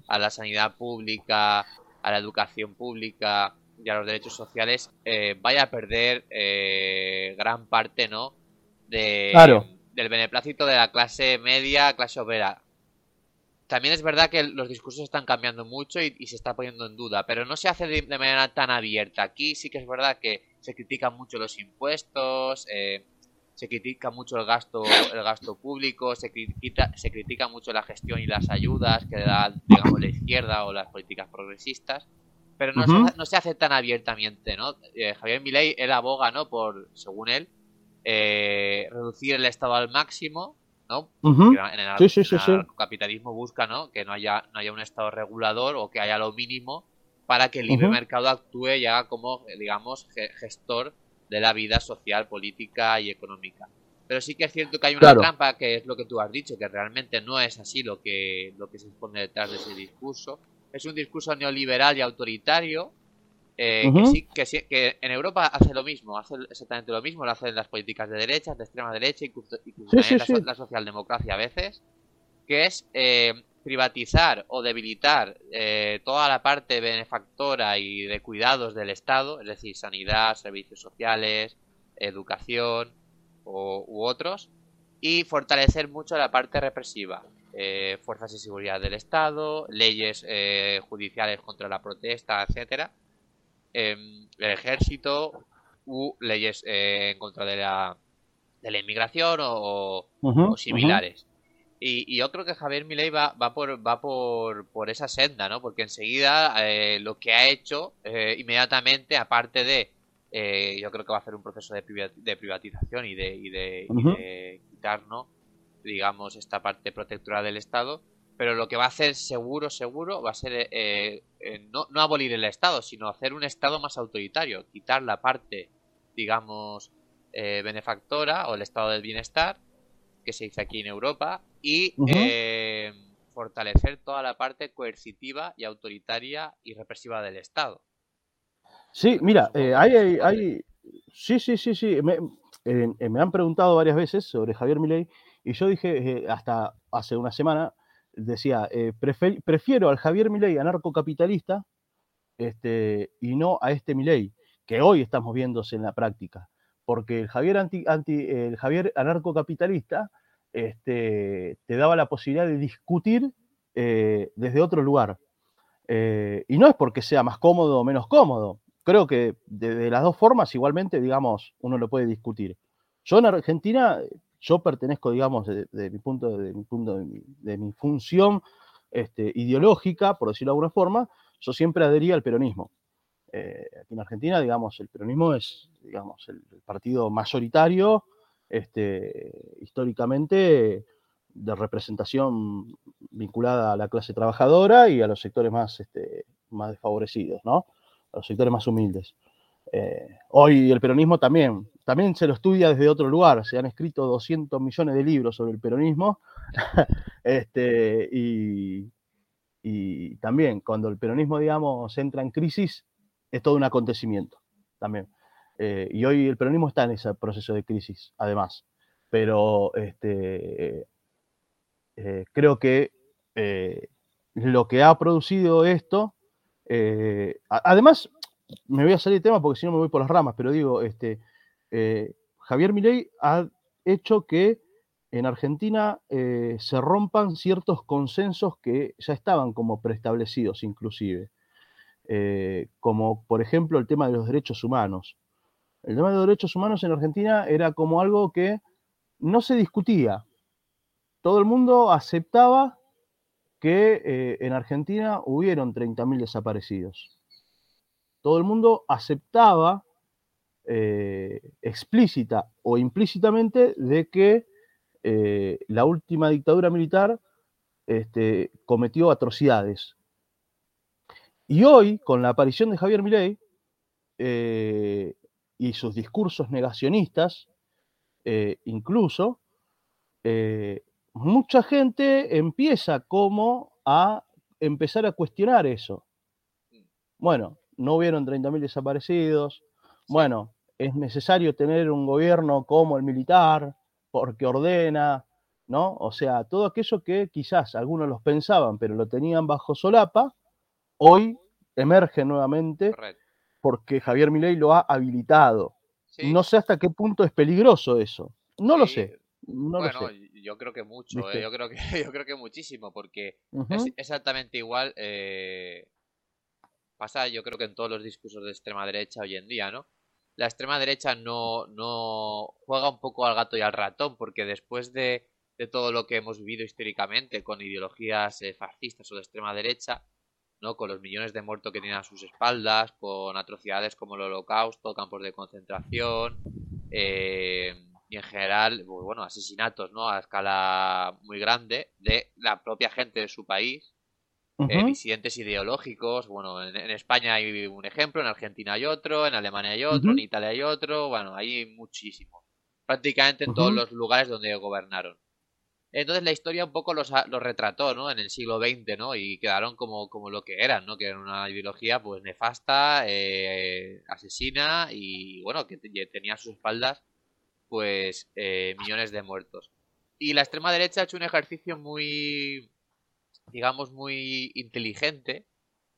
a la sanidad pública, a la educación pública y a los derechos sociales, eh, vaya a perder eh, gran parte, ¿no? De, Claro. Del beneplácito de la clase media, clase obrera. También es verdad que los discursos están cambiando mucho y, y se está poniendo en duda, pero no se hace de, de manera tan abierta. Aquí sí que es verdad que se critican mucho los impuestos, eh, se critica mucho el gasto, el gasto público, se critica, se critica mucho la gestión y las ayudas que da, digamos, la izquierda o las políticas progresistas, pero no, se, no se hace tan abiertamente, ¿no? Eh, Javier Milei, él aboga, ¿no? Por, según él, eh, reducir el Estado al máximo, ¿no? En el, capitalismo busca, ¿no? Que no haya, no haya un Estado regulador o que haya lo mínimo para que el libre mercado actúe y haga como, digamos, gestor de la vida social, política y económica. Pero sí que es cierto que hay una trampa, que es lo que tú has dicho, que realmente no es así lo que, lo que se expone detrás de ese discurso. Es un discurso neoliberal y autoritario, eh, que, sí, que, sí, que en Europa hace lo mismo, hace exactamente lo mismo, lo hacen las políticas de derecha, de extrema derecha, incluso, la, socialdemocracia a veces, que es eh, privatizar o debilitar eh, toda la parte benefactora y de cuidados del Estado, es decir, sanidad, servicios sociales, educación u otros, y fortalecer mucho la parte represiva, eh, fuerzas de seguridad del Estado, leyes eh, judiciales contra la protesta, etcétera, em, el ejército u leyes en contra de la, de la inmigración o, similares. Y, yo creo que Javier Milei va, va, por, va por, por esa senda, ¿no? Porque enseguida eh, lo que ha hecho eh, inmediatamente, aparte de, eh, yo creo que va a hacer un proceso de, privatización y de, y de, quitar, ¿no? digamos, esta parte protectora del Estado, pero lo que va a hacer seguro, seguro, va a ser no, no abolir el Estado, sino hacer un Estado más autoritario, quitar la parte, digamos, benefactora o el Estado del bienestar que se dice aquí en Europa y eh, fortalecer toda la parte coercitiva y autoritaria y represiva del Estado. Sí, mira, eh, hay, hay, sí, sí, sí, sí. Me, eh, me, han preguntado varias veces sobre Javier Milei y yo dije hasta hace una semana decía prefiero al Javier Milei anarcocapitalista este, y no a este Milei que hoy estamos viéndose en la práctica, porque el Javier anti el Javier anarcocapitalista este, te daba la posibilidad de discutir eh, desde otro lugar. Eh, y no es porque sea más cómodo o menos cómodo. Creo que de, las dos formas, igualmente, digamos, uno lo puede discutir. Yo en Argentina, yo pertenezco, digamos, de, mi punto, de mi punto, de mi, función este, ideológica, por decirlo de alguna forma, yo siempre adhería al peronismo. Eh, aquí en Argentina, digamos, el peronismo es, digamos, el partido mayoritario este, históricamente de representación vinculada a la clase trabajadora y a los sectores más, este, más desfavorecidos, ¿no? A los sectores más humildes. Eh, hoy el peronismo también, también se lo estudia desde otro lugar, se han escrito 200 millones de libros sobre el peronismo, este, y, también cuando el peronismo, digamos, entra en crisis, es todo un acontecimiento, también. Eh, y hoy el peronismo está en ese proceso de crisis, además. Pero este, eh, creo que eh, lo que ha producido esto, además, me voy a salir de tema porque si no me voy por las ramas, pero digo, este, Javier Milei ha hecho que en Argentina se rompan ciertos consensos que ya estaban como preestablecidos inclusive, como por ejemplo el tema de los derechos humanos. El tema de los derechos humanos en Argentina era como algo que no se discutía. Todo el mundo aceptaba que eh, en Argentina hubieron 30.000 desaparecidos. Todo el mundo aceptaba eh, explícita o implícitamente de que eh, la última dictadura militar este, cometió atrocidades. Y hoy, con la aparición de Javier Milei, y sus discursos negacionistas, eh, incluso, eh, mucha gente empieza como a empezar a cuestionar eso. Bueno, no hubieron 30.000 desaparecidos, bueno, es necesario tener un gobierno como el militar, porque ordena, ¿no? O sea, todo aquello que quizás algunos los pensaban, pero lo tenían bajo solapa, hoy emerge nuevamente porque Javier Milei lo ha habilitado. No sé hasta qué punto es peligroso eso. No lo sé. bueno, yo creo que mucho, eh, yo, creo que, yo creo que muchísimo, porque es exactamente igual. Eh, pasa, yo creo que en todos los discursos de extrema derecha hoy en día, ¿no? La extrema derecha no, no juega un poco al gato y al ratón, porque después de, de todo lo que hemos vivido históricamente con ideologías eh, fascistas o de extrema derecha, ¿no? con los millones de muertos que tienen a sus espaldas, con atrocidades como el holocausto, campos de concentración, eh, y en general, pues, bueno, asesinatos ¿no? a escala muy grande de la propia gente de su país, eh, disidentes ideológicos. Bueno, en, España hay un ejemplo, en Argentina hay otro, en Alemania hay otro, en Italia hay otro, bueno, hay muchísimos. Prácticamente en todos los lugares donde gobernaron. Entonces la historia un poco los, los retrató, ¿no? En el siglo XX, ¿no? Y quedaron como, como lo que eran, ¿no? Que era una ideología, pues, nefasta, eh, asesina y, bueno, que tenía a sus espaldas, pues, eh, millones de muertos. Y la extrema derecha ha hecho un ejercicio muy, digamos, muy inteligente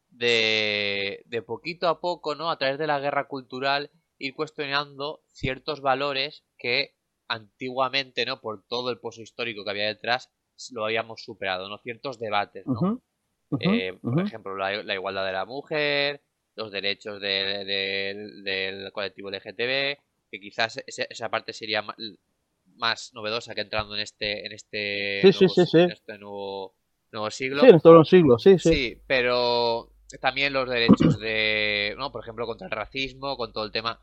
de, de poquito a poco, ¿no? A través de la guerra cultural ir cuestionando ciertos valores que antiguamente, ¿no? Por todo el pozo histórico que había detrás, lo habíamos superado, ¿no? Ciertos debates, ¿no? Eh, por ejemplo, la, igualdad de la mujer, los derechos del colectivo LGTB, que quizás esa, parte sería más, novedosa que entrando en este, en este, este nuevo, nuevo, siglo. Sí, en este nuevo siglo, sí, sí. Sí, pero también los derechos de, ¿no? Por ejemplo, contra el racismo, con todo el tema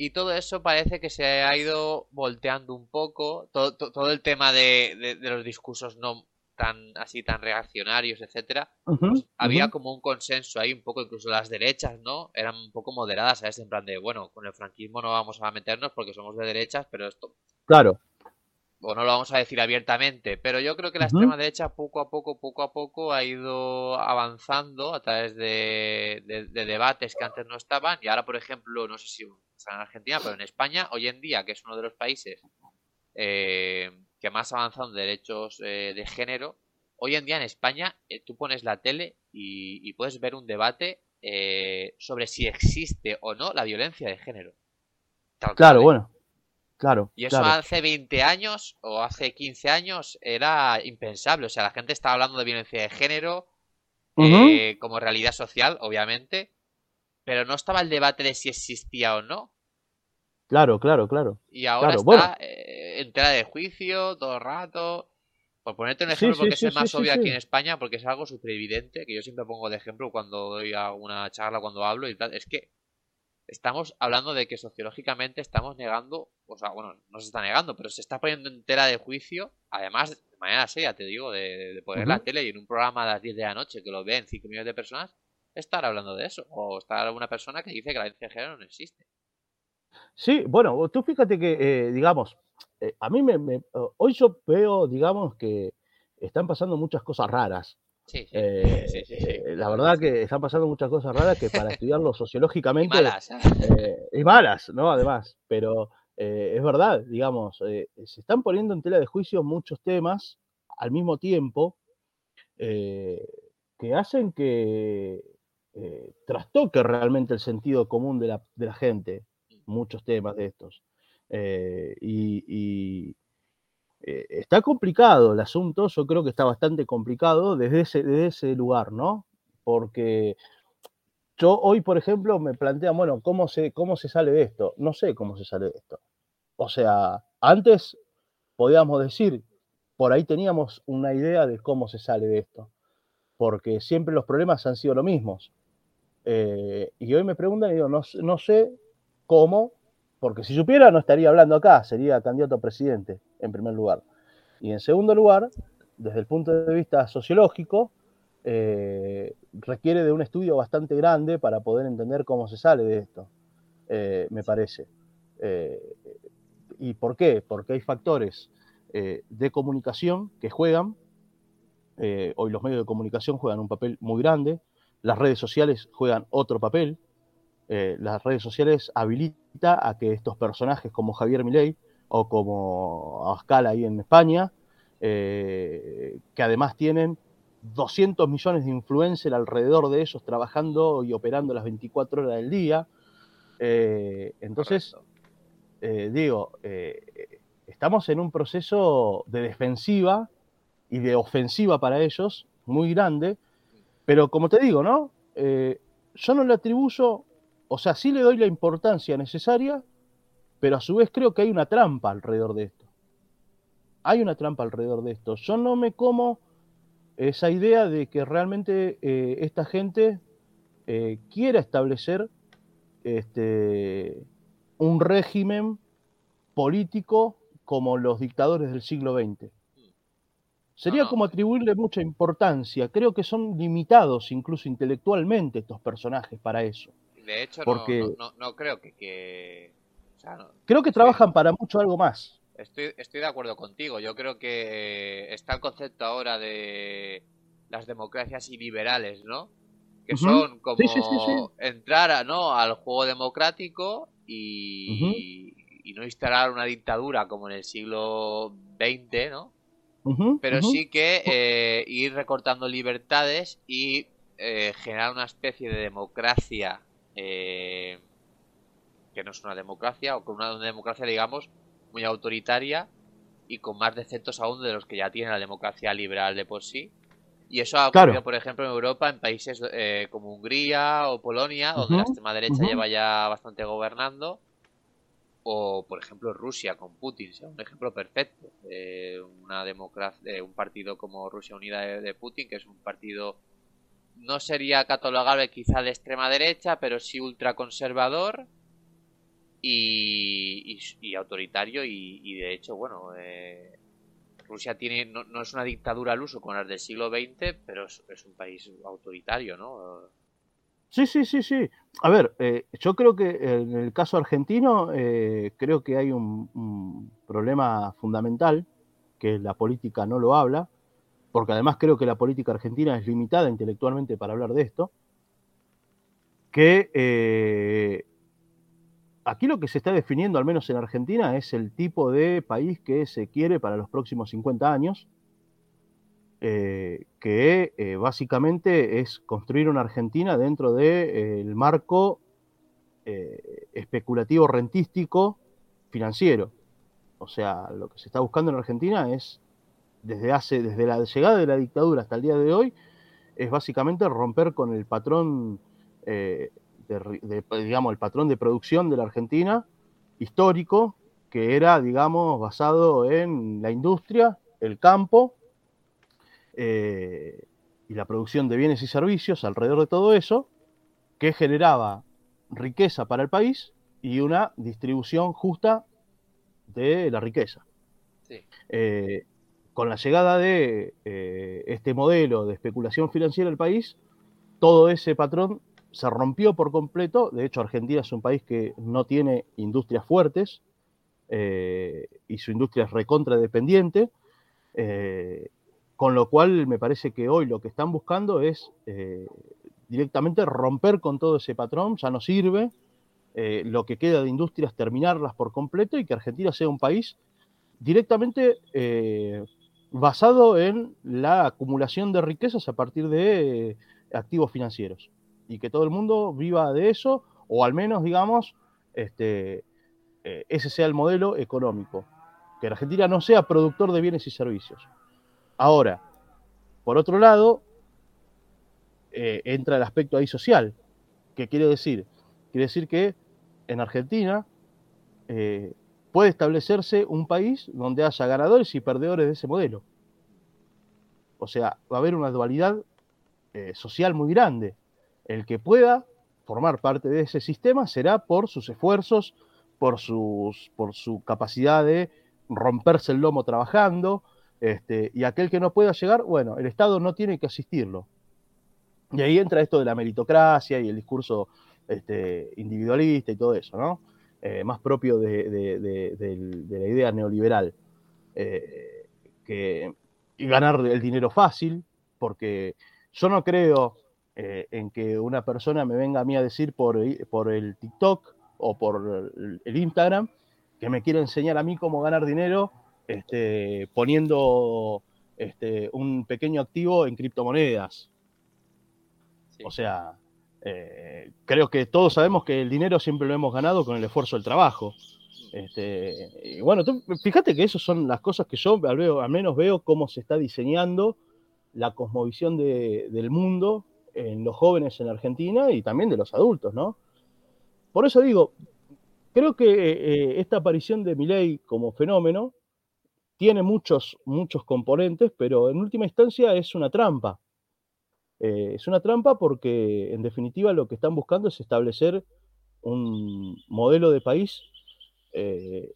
y todo eso parece que se ha ido volteando un poco. Todo, todo el tema de, los discursos no tan así tan reaccionarios, etcétera. Pues había como un consenso ahí, un poco incluso las derechas, ¿no? Eran un poco moderadas, ¿sabes? En plan de, bueno, con el franquismo no vamos a meternos porque somos de derechas, pero esto. Claro o no lo vamos a decir abiertamente, pero yo creo que la extrema derecha poco a poco, poco a poco ha ido avanzando a través de, debates que antes no estaban y ahora, por ejemplo, no sé si en Argentina, pero en España, hoy en día, que es uno de los países eh, que más ha avanzado en derechos eh, de género, hoy en día en España eh, tú pones la tele y, puedes ver un debate sobre si existe o no la violencia de género. claro, bueno. Claro. Y eso hace 20 años o hace 15 años era impensable. O sea, la gente estaba hablando de violencia de género eh, como realidad social, obviamente, pero no estaba el debate de si existía o no. Claro, claro, claro. Y ahora está eh, en tela de juicio todo el rato. Por ponerte un ejemplo, porque es el más obvio aquí en España, porque es algo súper evidente, que yo siempre pongo de ejemplo cuando doy alguna charla, cuando hablo y tal, es que estamos hablando de que sociológicamente estamos negando, o sea, bueno, no se está negando, pero se está poniendo en tela de juicio, además, de manera seria, te digo, de, poner la tele y en un programa a las 10 de la noche que lo ven 5 millones de personas, estar hablando de eso, o estar una persona que dice que la violencia de género no existe. Sí, bueno, tú fíjate que, eh, digamos, eh, a mí me, hoy yo veo, digamos, que están pasando muchas cosas raras eh, eh, la verdad que están pasando muchas cosas raras que para estudiarlo sociológicamente. y malas. y malas, ¿no? Además, pero es verdad, digamos, se están poniendo en tela de juicio muchos temas al mismo tiempo que hacen que trastoque realmente el sentido común de la, de la gente, muchos temas de estos. y, eh, está complicado el asunto, yo creo que está bastante complicado desde ese, ese lugar, ¿no? Porque yo hoy, por ejemplo, me plantea, bueno, ¿cómo se, ¿cómo se sale de esto? No sé cómo se sale de esto. O sea, antes podíamos decir, por ahí teníamos una idea de cómo se sale de esto, porque siempre los problemas han sido los mismos. Eh, y hoy me preguntan y digo, no, no sé cómo, porque si supiera no estaría hablando acá, sería candidato a presidente en primer lugar. Y en segundo lugar, desde el punto de vista sociológico, eh, requiere de un estudio bastante grande para poder entender cómo se sale de esto, eh, me parece. ¿Y por qué? Porque hay factores de comunicación que juegan, hoy los medios de comunicación juegan un papel muy grande, las redes sociales juegan otro papel, las redes sociales habilitan a que estos personajes como Javier Milei o como Abascal ahí en España, eh, que además tienen 200 millones de influencers alrededor de ellos trabajando y operando las 24 horas del día. Eh, entonces, eh, digo, estamos en un proceso de defensiva y de ofensiva para ellos muy grande, pero como te digo, ¿no? yo no le atribuyo o sea, sí le doy la importancia necesaria, pero a su vez creo que hay una trampa alrededor de esto. Hay una trampa alrededor de esto. Yo no me como esa idea de que realmente eh, esta gente eh, quiera establecer este, un régimen político como los dictadores del siglo XX. Sería como atribuirle mucha importancia. Creo que son limitados incluso intelectualmente estos personajes para eso. De hecho, Porque no, no, no creo que... que... O sea, no- creo que trabajan para mucho algo más. Estoy, estoy de acuerdo contigo. Yo creo que está el concepto ahora de las democracias iliberales, ¿no? Que son como Sí, sí, sí, sí. entrar a, ¿no? al juego democrático y, y no instalar una dictadura como en el siglo XX, ¿no? Pero sí que eh, ir recortando libertades y eh, generar una especie de democracia eh, que no es una democracia, o con una, una democracia, digamos, muy autoritaria y con más defectos aún de los que ya tiene la democracia liberal de por sí. Y eso ha Claro. ocurrido, por ejemplo, en Europa, en países eh, como Hungría o Polonia, donde la extrema derecha lleva ya bastante gobernando. O, por ejemplo, Rusia con Putin, sea un ejemplo perfecto. de una democracia, de un partido como Rusia Unida de, de Putin, que es un partido no sería catalogable quizá de extrema derecha, pero sí ultraconservador y, y, y autoritario y, y de hecho, bueno, eh, Rusia tiene no, no es una dictadura al uso como las del siglo XX, pero es, un país autoritario, ¿no? Sí, sí, sí, sí. A ver, eh, yo creo que en el caso argentino, eh, creo que hay un, un problema fundamental, que la política no lo habla, porque además creo que la política argentina es limitada intelectualmente para hablar de esto, que eh, aquí lo que se está definiendo, al menos en Argentina, es el tipo de país que se quiere para los próximos 50 años, eh, que eh, básicamente es construir una Argentina dentro del marco eh, especulativo rentístico financiero. O sea, lo que se está buscando en Argentina es, desde, hace, desde la llegada de la dictadura hasta el día de hoy, es básicamente romper con el patrón, de, de, digamos, el patrón de producción de la Argentina histórico, que era, digamos, basado en la industria, el campo, eh, y la producción de bienes y servicios alrededor de todo eso, que generaba riqueza para el país y una distribución justa de la riqueza. Sí. Eh, con la llegada de eh, este modelo de especulación financiera al país, todo ese patrón se rompió por completo. De hecho, Argentina es un país que no tiene industrias fuertes eh, y su industria es recontra dependiente. Eh, con lo cual me parece que hoy lo que están buscando es eh, directamente romper con todo ese patrón, ya no sirve, lo que queda de industrias terminarlas por completo y que Argentina sea un país directamente basado en la acumulación de riquezas a partir de activos financieros y que todo el mundo viva de eso o al menos digamos este, eh, ese sea el modelo económico, que Argentina no sea productor de bienes y servicios. Ahora, por otro lado, eh, entra el aspecto ahí social. ¿Qué quiere decir? Quiere decir que en Argentina eh, puede establecerse un país donde haya ganadores y perdedores de ese modelo. O sea, va a haber una dualidad social muy grande. El que pueda formar parte de ese sistema será por sus esfuerzos, por, sus, por su capacidad de romperse el lomo trabajando, este, y aquel que no pueda llegar, bueno, el Estado no tiene que asistirlo. Y ahí entra esto de la meritocracia y el discurso este, individualista y todo eso, ¿no? Eh, más propio de, la idea neoliberal. Eh, que, y ganar el dinero fácil, porque yo no creo eh, en que una persona me venga a mí a decir por, por el TikTok o por el, Instagram que me quiere enseñar a mí cómo ganar dinero este, poniendo este, un pequeño activo en criptomonedas. Sí. O sea, eh, creo que todos sabemos que el dinero siempre lo hemos ganado con el esfuerzo del trabajo. Este, y bueno, tú, fíjate que esas son las cosas que yo al, veo, al menos veo cómo se está diseñando la cosmovisión de, del mundo en los jóvenes en Argentina y también de los adultos, ¿no? por eso digo, creo que eh, esta aparición de Milei como fenómeno tiene muchos, muchos componentes, pero en última instancia es una trampa. Eh, es una trampa porque, en definitiva, lo que están buscando es establecer un modelo de país eh,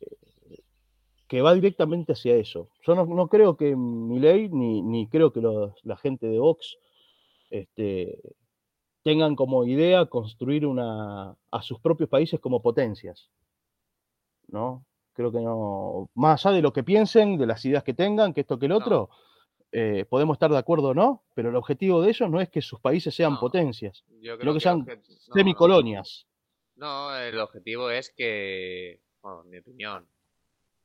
que va directamente hacia eso. Yo no, creo que Milei ni, ni creo que la gente de Vox este, tengan como idea construir una, a sus propios países como potencias. ¿no? Creo que no, más allá de lo que piensen, de las ideas que tengan, que esto que el otro, eh, podemos estar de acuerdo o no, pero el objetivo de ellos no es que sus países sean potencias, sino que, sean semicolonias. No, el objetivo es que, bueno, en mi opinión,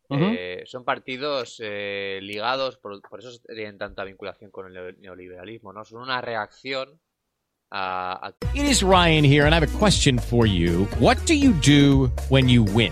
eh, son partidos eh, ligados, por, por, eso tienen tanta vinculación con el neoliberalismo, ¿no? Son una reacción a, a... It is Ryan here, and I have a question for you. What do you do when you win?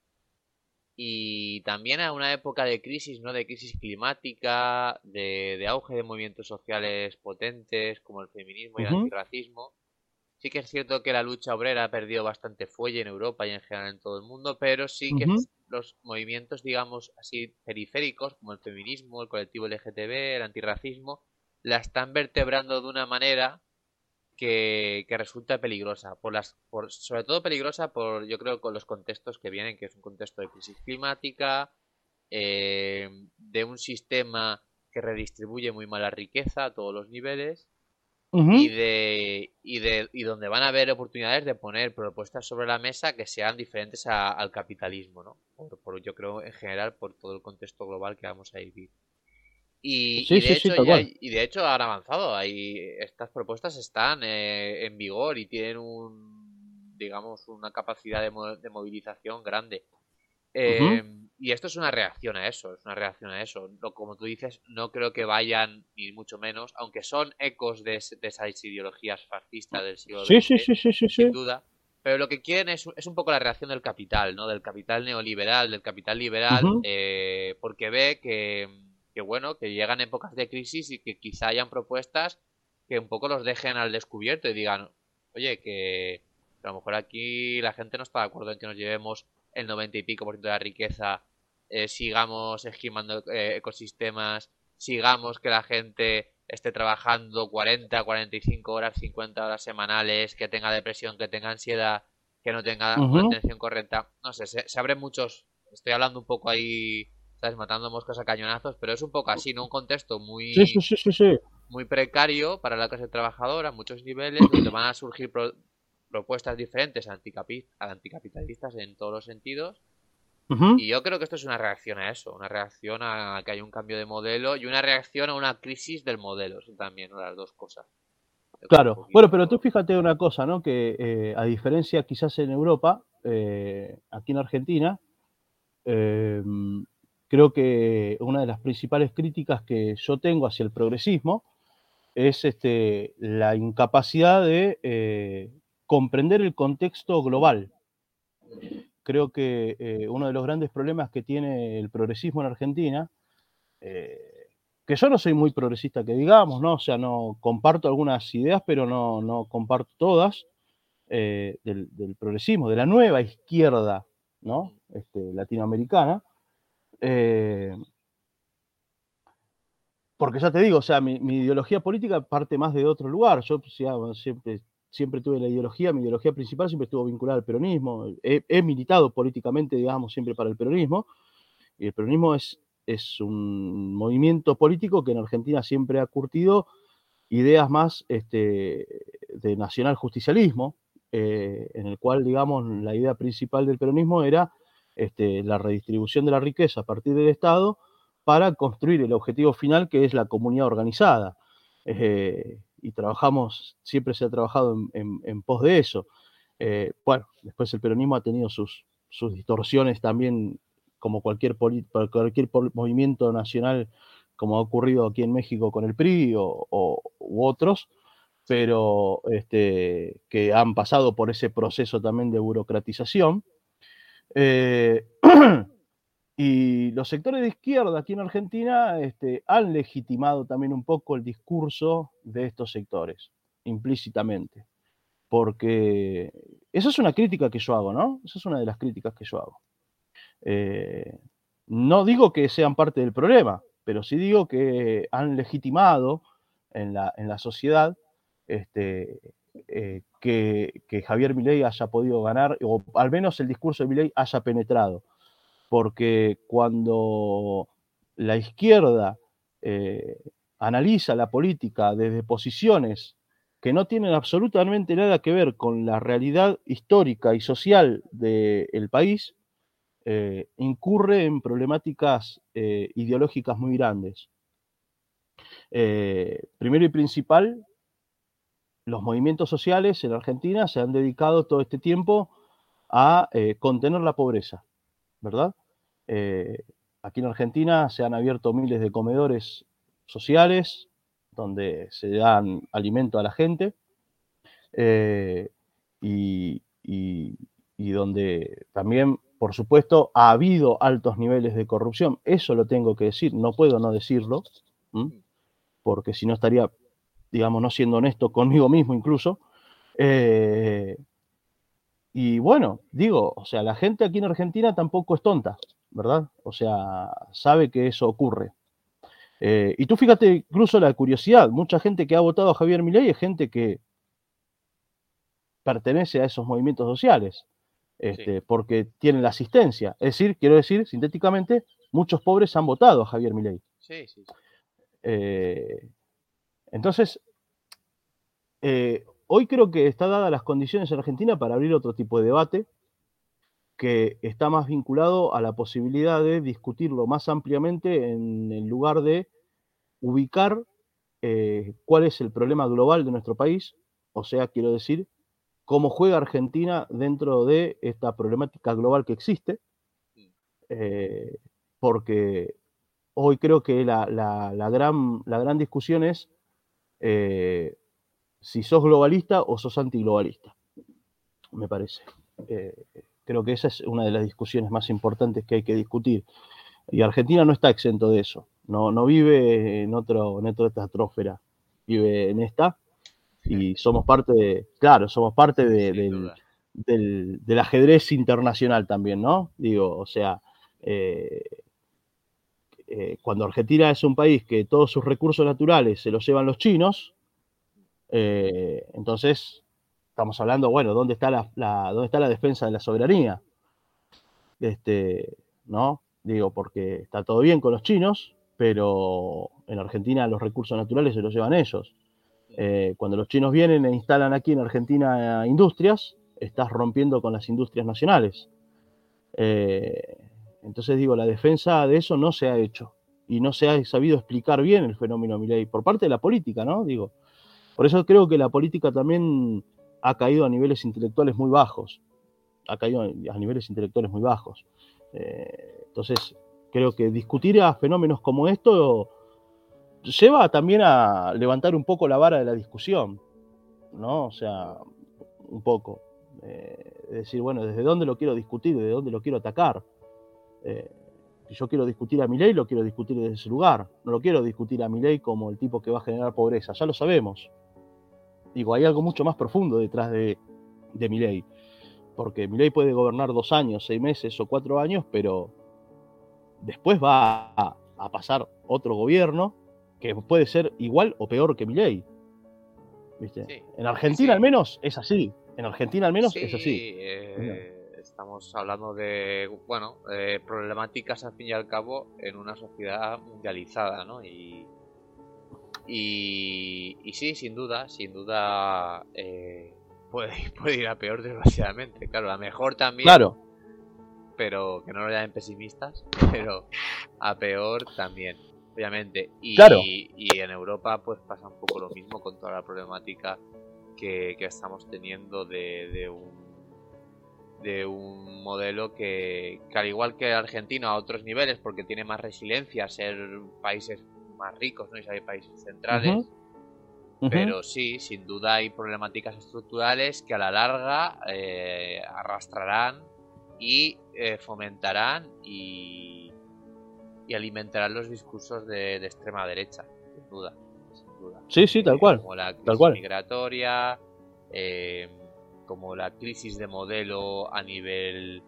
y también a una época de crisis, ¿no? De crisis climática, de, auge de movimientos sociales potentes como el feminismo y el antirracismo. Sí que es cierto que la lucha obrera ha perdido bastante fuelle en Europa y en general en todo el mundo, pero sí que los movimientos, digamos así, periféricos, como el feminismo, el colectivo LGTB, el antirracismo, la están vertebrando de una manera que, resulta peligrosa, por las, por, sobre todo peligrosa por, yo creo, con los contextos que vienen, que es un contexto de crisis climática, eh, de un sistema que redistribuye muy mala riqueza a todos los niveles y de y de y donde van a haber oportunidades de poner propuestas sobre la mesa que sean diferentes al capitalismo, ¿no? por, yo creo en general por todo el contexto global que vamos a vivir. Y, de hecho, y de hecho han avanzado. Hay, estas propuestas están eh, en vigor y tienen un, digamos, una capacidad de, movilización grande. Em, y esto es una reacción a eso, es una reacción a eso. como tú dices, no creo que vayan, ni mucho menos, aunque son ecos de, esas ideologías fascistas del siglo XX, sin duda. Pero lo que quieren es, es, un poco la reacción del capital, ¿no? Del capital neoliberal, del capital liberal, eh, porque ve que que bueno, que llegan épocas de crisis y que quizá hayan propuestas que un poco los dejen al descubierto y digan, oye, que a lo mejor aquí la gente no está de acuerdo en que nos llevemos el 90 y pico por ciento de la riqueza, eh, sigamos esquimando eh, ecosistemas, sigamos que la gente esté trabajando 40, 45 horas, 50 horas semanales, que tenga depresión, que tenga ansiedad, que no tenga una atención correcta. No sé, se, se abren muchos. Estoy hablando un poco ahí ¿sabes? Matando moscas a cañonazos, pero es un poco así, ¿no? Un contexto muy, muy precario para la clase trabajadora a muchos niveles, donde van a surgir propuestas diferentes anticapitalistas en todos los sentidos. Y yo creo que esto es una reacción a eso, una reacción a que hay un cambio de modelo y una reacción a una crisis del modelo, también, las dos cosas. Claro, bueno, pero tú fíjate una cosa, ¿no? Que eh, a diferencia quizás en Europa, eh, aquí en Argentina, eh, creo que una de las principales críticas que yo tengo hacia el progresismo es este, la incapacidad de eh, comprender el contexto global. Creo que eh, uno de los grandes problemas que tiene el progresismo en Argentina, eh, que yo no soy muy progresista que digamos, ¿no? O sea, no comparto algunas ideas, pero no, comparto todas del, del, progresismo, de la nueva izquierda, ¿no? Este, latinoamericana eh, porque ya te digo, o sea, mi, ideología política parte más de otro lugar. Yo siempre, tuve la ideología, mi ideología principal siempre estuvo vinculada al peronismo. He, militado políticamente, digamos, siempre para el peronismo. Y el peronismo es, es un movimiento político que en Argentina siempre ha curtido ideas más este, de nacional justicialismo, eh, en el cual, digamos, la idea principal del peronismo era este, la redistribución de la riqueza a partir del Estado para construir el objetivo final que es la comunidad organizada. Eh, y trabajamos, siempre se ha trabajado en, pos de eso. Eh, bueno, después el peronismo ha tenido sus, distorsiones también, como cualquier, cualquier movimiento nacional, como ha ocurrido aquí en México con el PRI o, otros, pero este, que han pasado por ese proceso también de burocratización. Eh, y los sectores de izquierda aquí en Argentina este, han legitimado también un poco el discurso de estos sectores, implícitamente. Porque esa es una crítica que yo hago, ¿no? Esa es una de las críticas que yo hago. Eh, no digo que sean parte del problema, pero sí digo que han legitimado en la, en la sociedad este, eh, que, Javier Milei haya podido ganar, o al menos el discurso de Milei haya penetrado. Porque cuando la izquierda eh, analiza la política desde posiciones que no tienen absolutamente nada que ver con la realidad histórica y social del país, eh, incurre en problemáticas ideológicas muy grandes. primero y principal, los movimientos sociales en Argentina se han dedicado todo este tiempo a eh, contener la pobreza, ¿verdad? Eh, aquí en Argentina se han abierto miles de comedores sociales donde se dan alimento a la gente eh, y, donde también, por supuesto, ha habido altos niveles de corrupción. Eso lo tengo que decir, no puedo no decirlo, porque si no estaría digamos, no siendo honesto conmigo mismo incluso. Eh, y bueno, digo, o sea, la gente aquí en Argentina tampoco es tonta, ¿verdad? O sea, sabe que eso ocurre. Eh, y tú fíjate incluso la curiosidad, mucha gente que ha votado a Javier Milei es gente que pertenece a esos movimientos sociales, este, porque tienen la asistencia. Es decir, quiero decir, sintéticamente, muchos pobres han votado a Javier Milei. Sí, sí. Eh, entonces, eh, hoy creo que está dadas las condiciones en Argentina para abrir otro tipo de debate que está más vinculado a la posibilidad de discutirlo más ampliamente en lugar de ubicar eh, cuál es el problema global de nuestro país, o sea, quiero decir, cómo juega Argentina dentro de esta problemática global que existe, eh, porque hoy creo que la gran discusión es eh, si sos globalista o sos antiglobalista, me parece. Eh, creo que esa es una de las discusiones más importantes que hay que discutir. Y Argentina no está exento de eso, no, no vive en, otro, en otra estratosfera, vive en esta y somos parte de, claro, somos parte del, del, ajedrez internacional también, ¿no? Digo, o sea, eh, eh, cuando Argentina es un país que todos sus recursos naturales se los llevan los chinos, eh, entonces estamos hablando, bueno, ¿dónde está la, ¿dónde está la defensa de la soberanía? Este, ¿no? Digo, porque está todo bien con los chinos, pero en Argentina los recursos naturales se los llevan ellos. Eh, cuando los chinos vienen e instalan aquí en Argentina industrias, estás rompiendo con las industrias nacionales. Entonces digo, la defensa de eso no se ha hecho y no se ha sabido explicar bien el fenómeno Milei por parte de la política, ¿no? Digo, por eso creo que la política también ha caído a niveles intelectuales muy bajos, ha caído a niveles intelectuales muy bajos. Eh, entonces, creo que discutir a fenómenos como esto lleva también a levantar un poco la vara de la discusión, ¿no? O sea, un poco. Eh, decir, bueno, ¿desde dónde lo quiero discutir? ¿Desde dónde lo quiero atacar? Eh, si yo quiero discutir a mi ley, lo quiero discutir desde ese lugar. No lo quiero discutir a mi ley como el tipo que va a generar pobreza. Ya lo sabemos. Digo, hay algo mucho más profundo detrás de, de mi ley. Porque mi ley puede gobernar dos años, seis meses o cuatro años, pero después va a, pasar otro gobierno que puede ser igual o peor que mi ley. ¿Viste? en Argentina al menos es así. En Argentina al menos es así. Eh, Estamos hablando de, bueno, problemáticas al fin y al cabo en una sociedad mundializada, ¿no? Y, y, sí, sin duda, sin duda eh, puede, puede ir a peor desgraciadamente. Claro, a mejor también. Claro. Pero que no lo llamen pesimistas, pero a peor también, obviamente. Y, y en Europa pues pasa un poco lo mismo con toda la problemática que, que estamos teniendo de, de un de un modelo que, que, al igual que el argentino a otros niveles, porque tiene más resiliencia, ser países más ricos, ¿no? Y hay países centrales. Pero sí, sin duda hay problemáticas estructurales que a la larga eh, arrastrarán y eh, fomentarán y, y, alimentarán los discursos de, extrema derecha, sin duda, Sí, sí, tal cual. Como la crisis migratoria, eh, como la crisis de modelo a nivel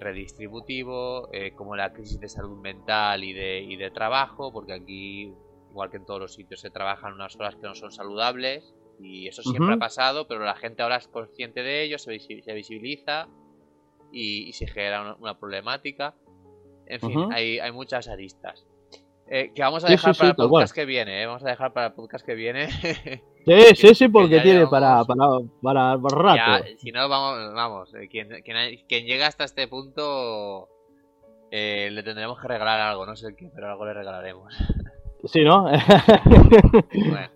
redistributivo, como la crisis de salud mental y de, y de trabajo, porque aquí igual que en todos los sitios, se trabajan unas horas que no son saludables y eso siempre ha pasado, pero la gente ahora es consciente de ello, se, visibiliza y, se genera una, problemática. En fin, hay, hay, muchas aristas. Eh, que vamos a dejar para el podcast que viene, ¿eh? vamos a dejar para el podcast que viene. sí, sí, sí, porque tiene para, para, para, rato. si no, vamos, vamos, eh, quien, quien, llega hasta este punto eh, le tendremos que regalar algo, no sé qué, pero algo le regalaremos. Sí, ¿no? bueno,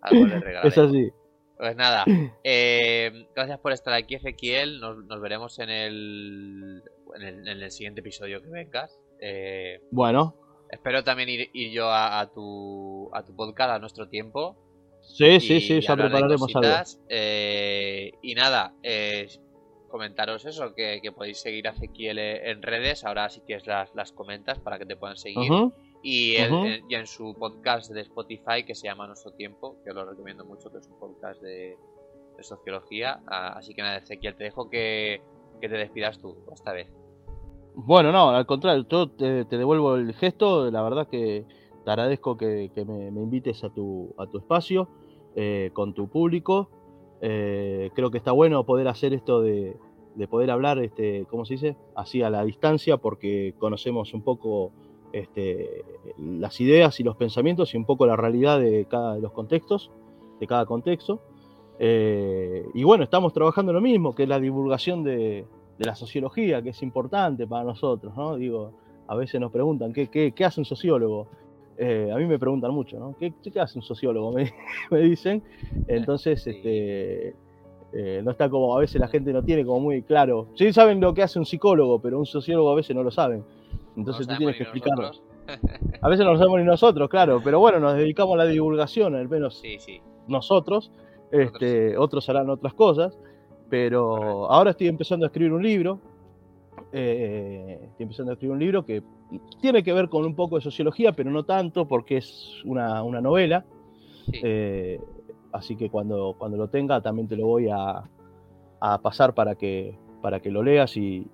algo le Es así. Pues nada, eh, gracias por estar aquí, Ezequiel. Nos, veremos en el, en el, siguiente episodio que vengas. Eh, bueno. Espero también ir, ir yo a, tu, a tu podcast a nuestro tiempo. Sí, sí, sí, ya prepararemos algo. Eh, y nada, comentaros eso, que, podéis seguir a Ezequiel en redes. Ahora sí que es las, las comentas para que te puedan seguir. Y, en su podcast de Spotify que se llama Nuestro Tiempo, que os lo recomiendo mucho, que es un podcast de, sociología. Ah, así que nada, Ezequiel, te dejo que, te despidas tú esta vez. Bueno, no, al contrario, yo te, devuelvo el gesto. La verdad que te agradezco que, me, invites a tu, espacio eh, con tu público. Eh, creo que está bueno poder hacer esto de, de poder hablar, este, ¿cómo se dice? Así a la distancia, porque conocemos un poco este, las ideas y los pensamientos y un poco la realidad de cada de los contextos, de cada contexto. Eh, y bueno, estamos trabajando lo mismo, que es la divulgación de, la sociología, que es importante para nosotros, ¿no? Digo, a veces nos preguntan, ¿qué, qué, hace un sociólogo? Eh, a mí me preguntan mucho, ¿no? ¿Qué, qué hace un sociólogo? Me, dicen. Entonces, este, eh, no está como, a veces la gente no tiene como muy claro. Sí saben lo que hace un psicólogo, pero un sociólogo a veces no lo saben. Entonces tú tienes que explicarlo. A veces no lo sabemos ni nosotros, claro, pero bueno, nos dedicamos a la divulgación, al menos nosotros. Este, otros harán otras cosas, pero ahora estoy empezando a escribir un libro. Eh, estoy empezando a escribir un libro que tiene que ver con un poco de sociología, pero no tanto porque es una, novela. Eh, así que cuando, cuando lo tenga también te lo voy a, pasar para que, para que lo leas y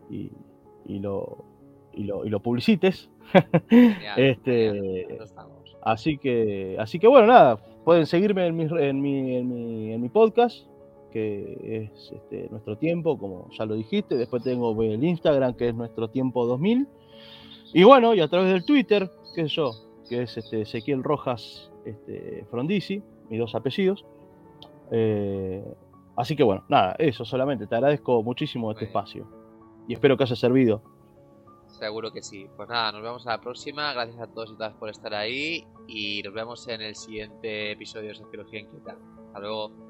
lo, y lo, y lo publicites. este, así que, así que bueno, nada, pueden seguirme en mi, en mi, en mi, en mi podcast, que es este, Nuestro Tiempo, como ya lo dijiste. Después tengo el Instagram, que es Nuestro Tiempo 2000. Y bueno, y a través del Twitter, que es yo, que es este, Ezequiel Rojas este, Frondizi, mis dos apellidos. Eh, así que bueno, nada, eso solamente. Te agradezco muchísimo este espacio. Y espero que haya servido Seguro que sí. Pues nada, nos vemos a la próxima. Gracias a todos y todas por estar ahí. Y nos vemos en el siguiente episodio de Sociología Inquieta. Hasta luego.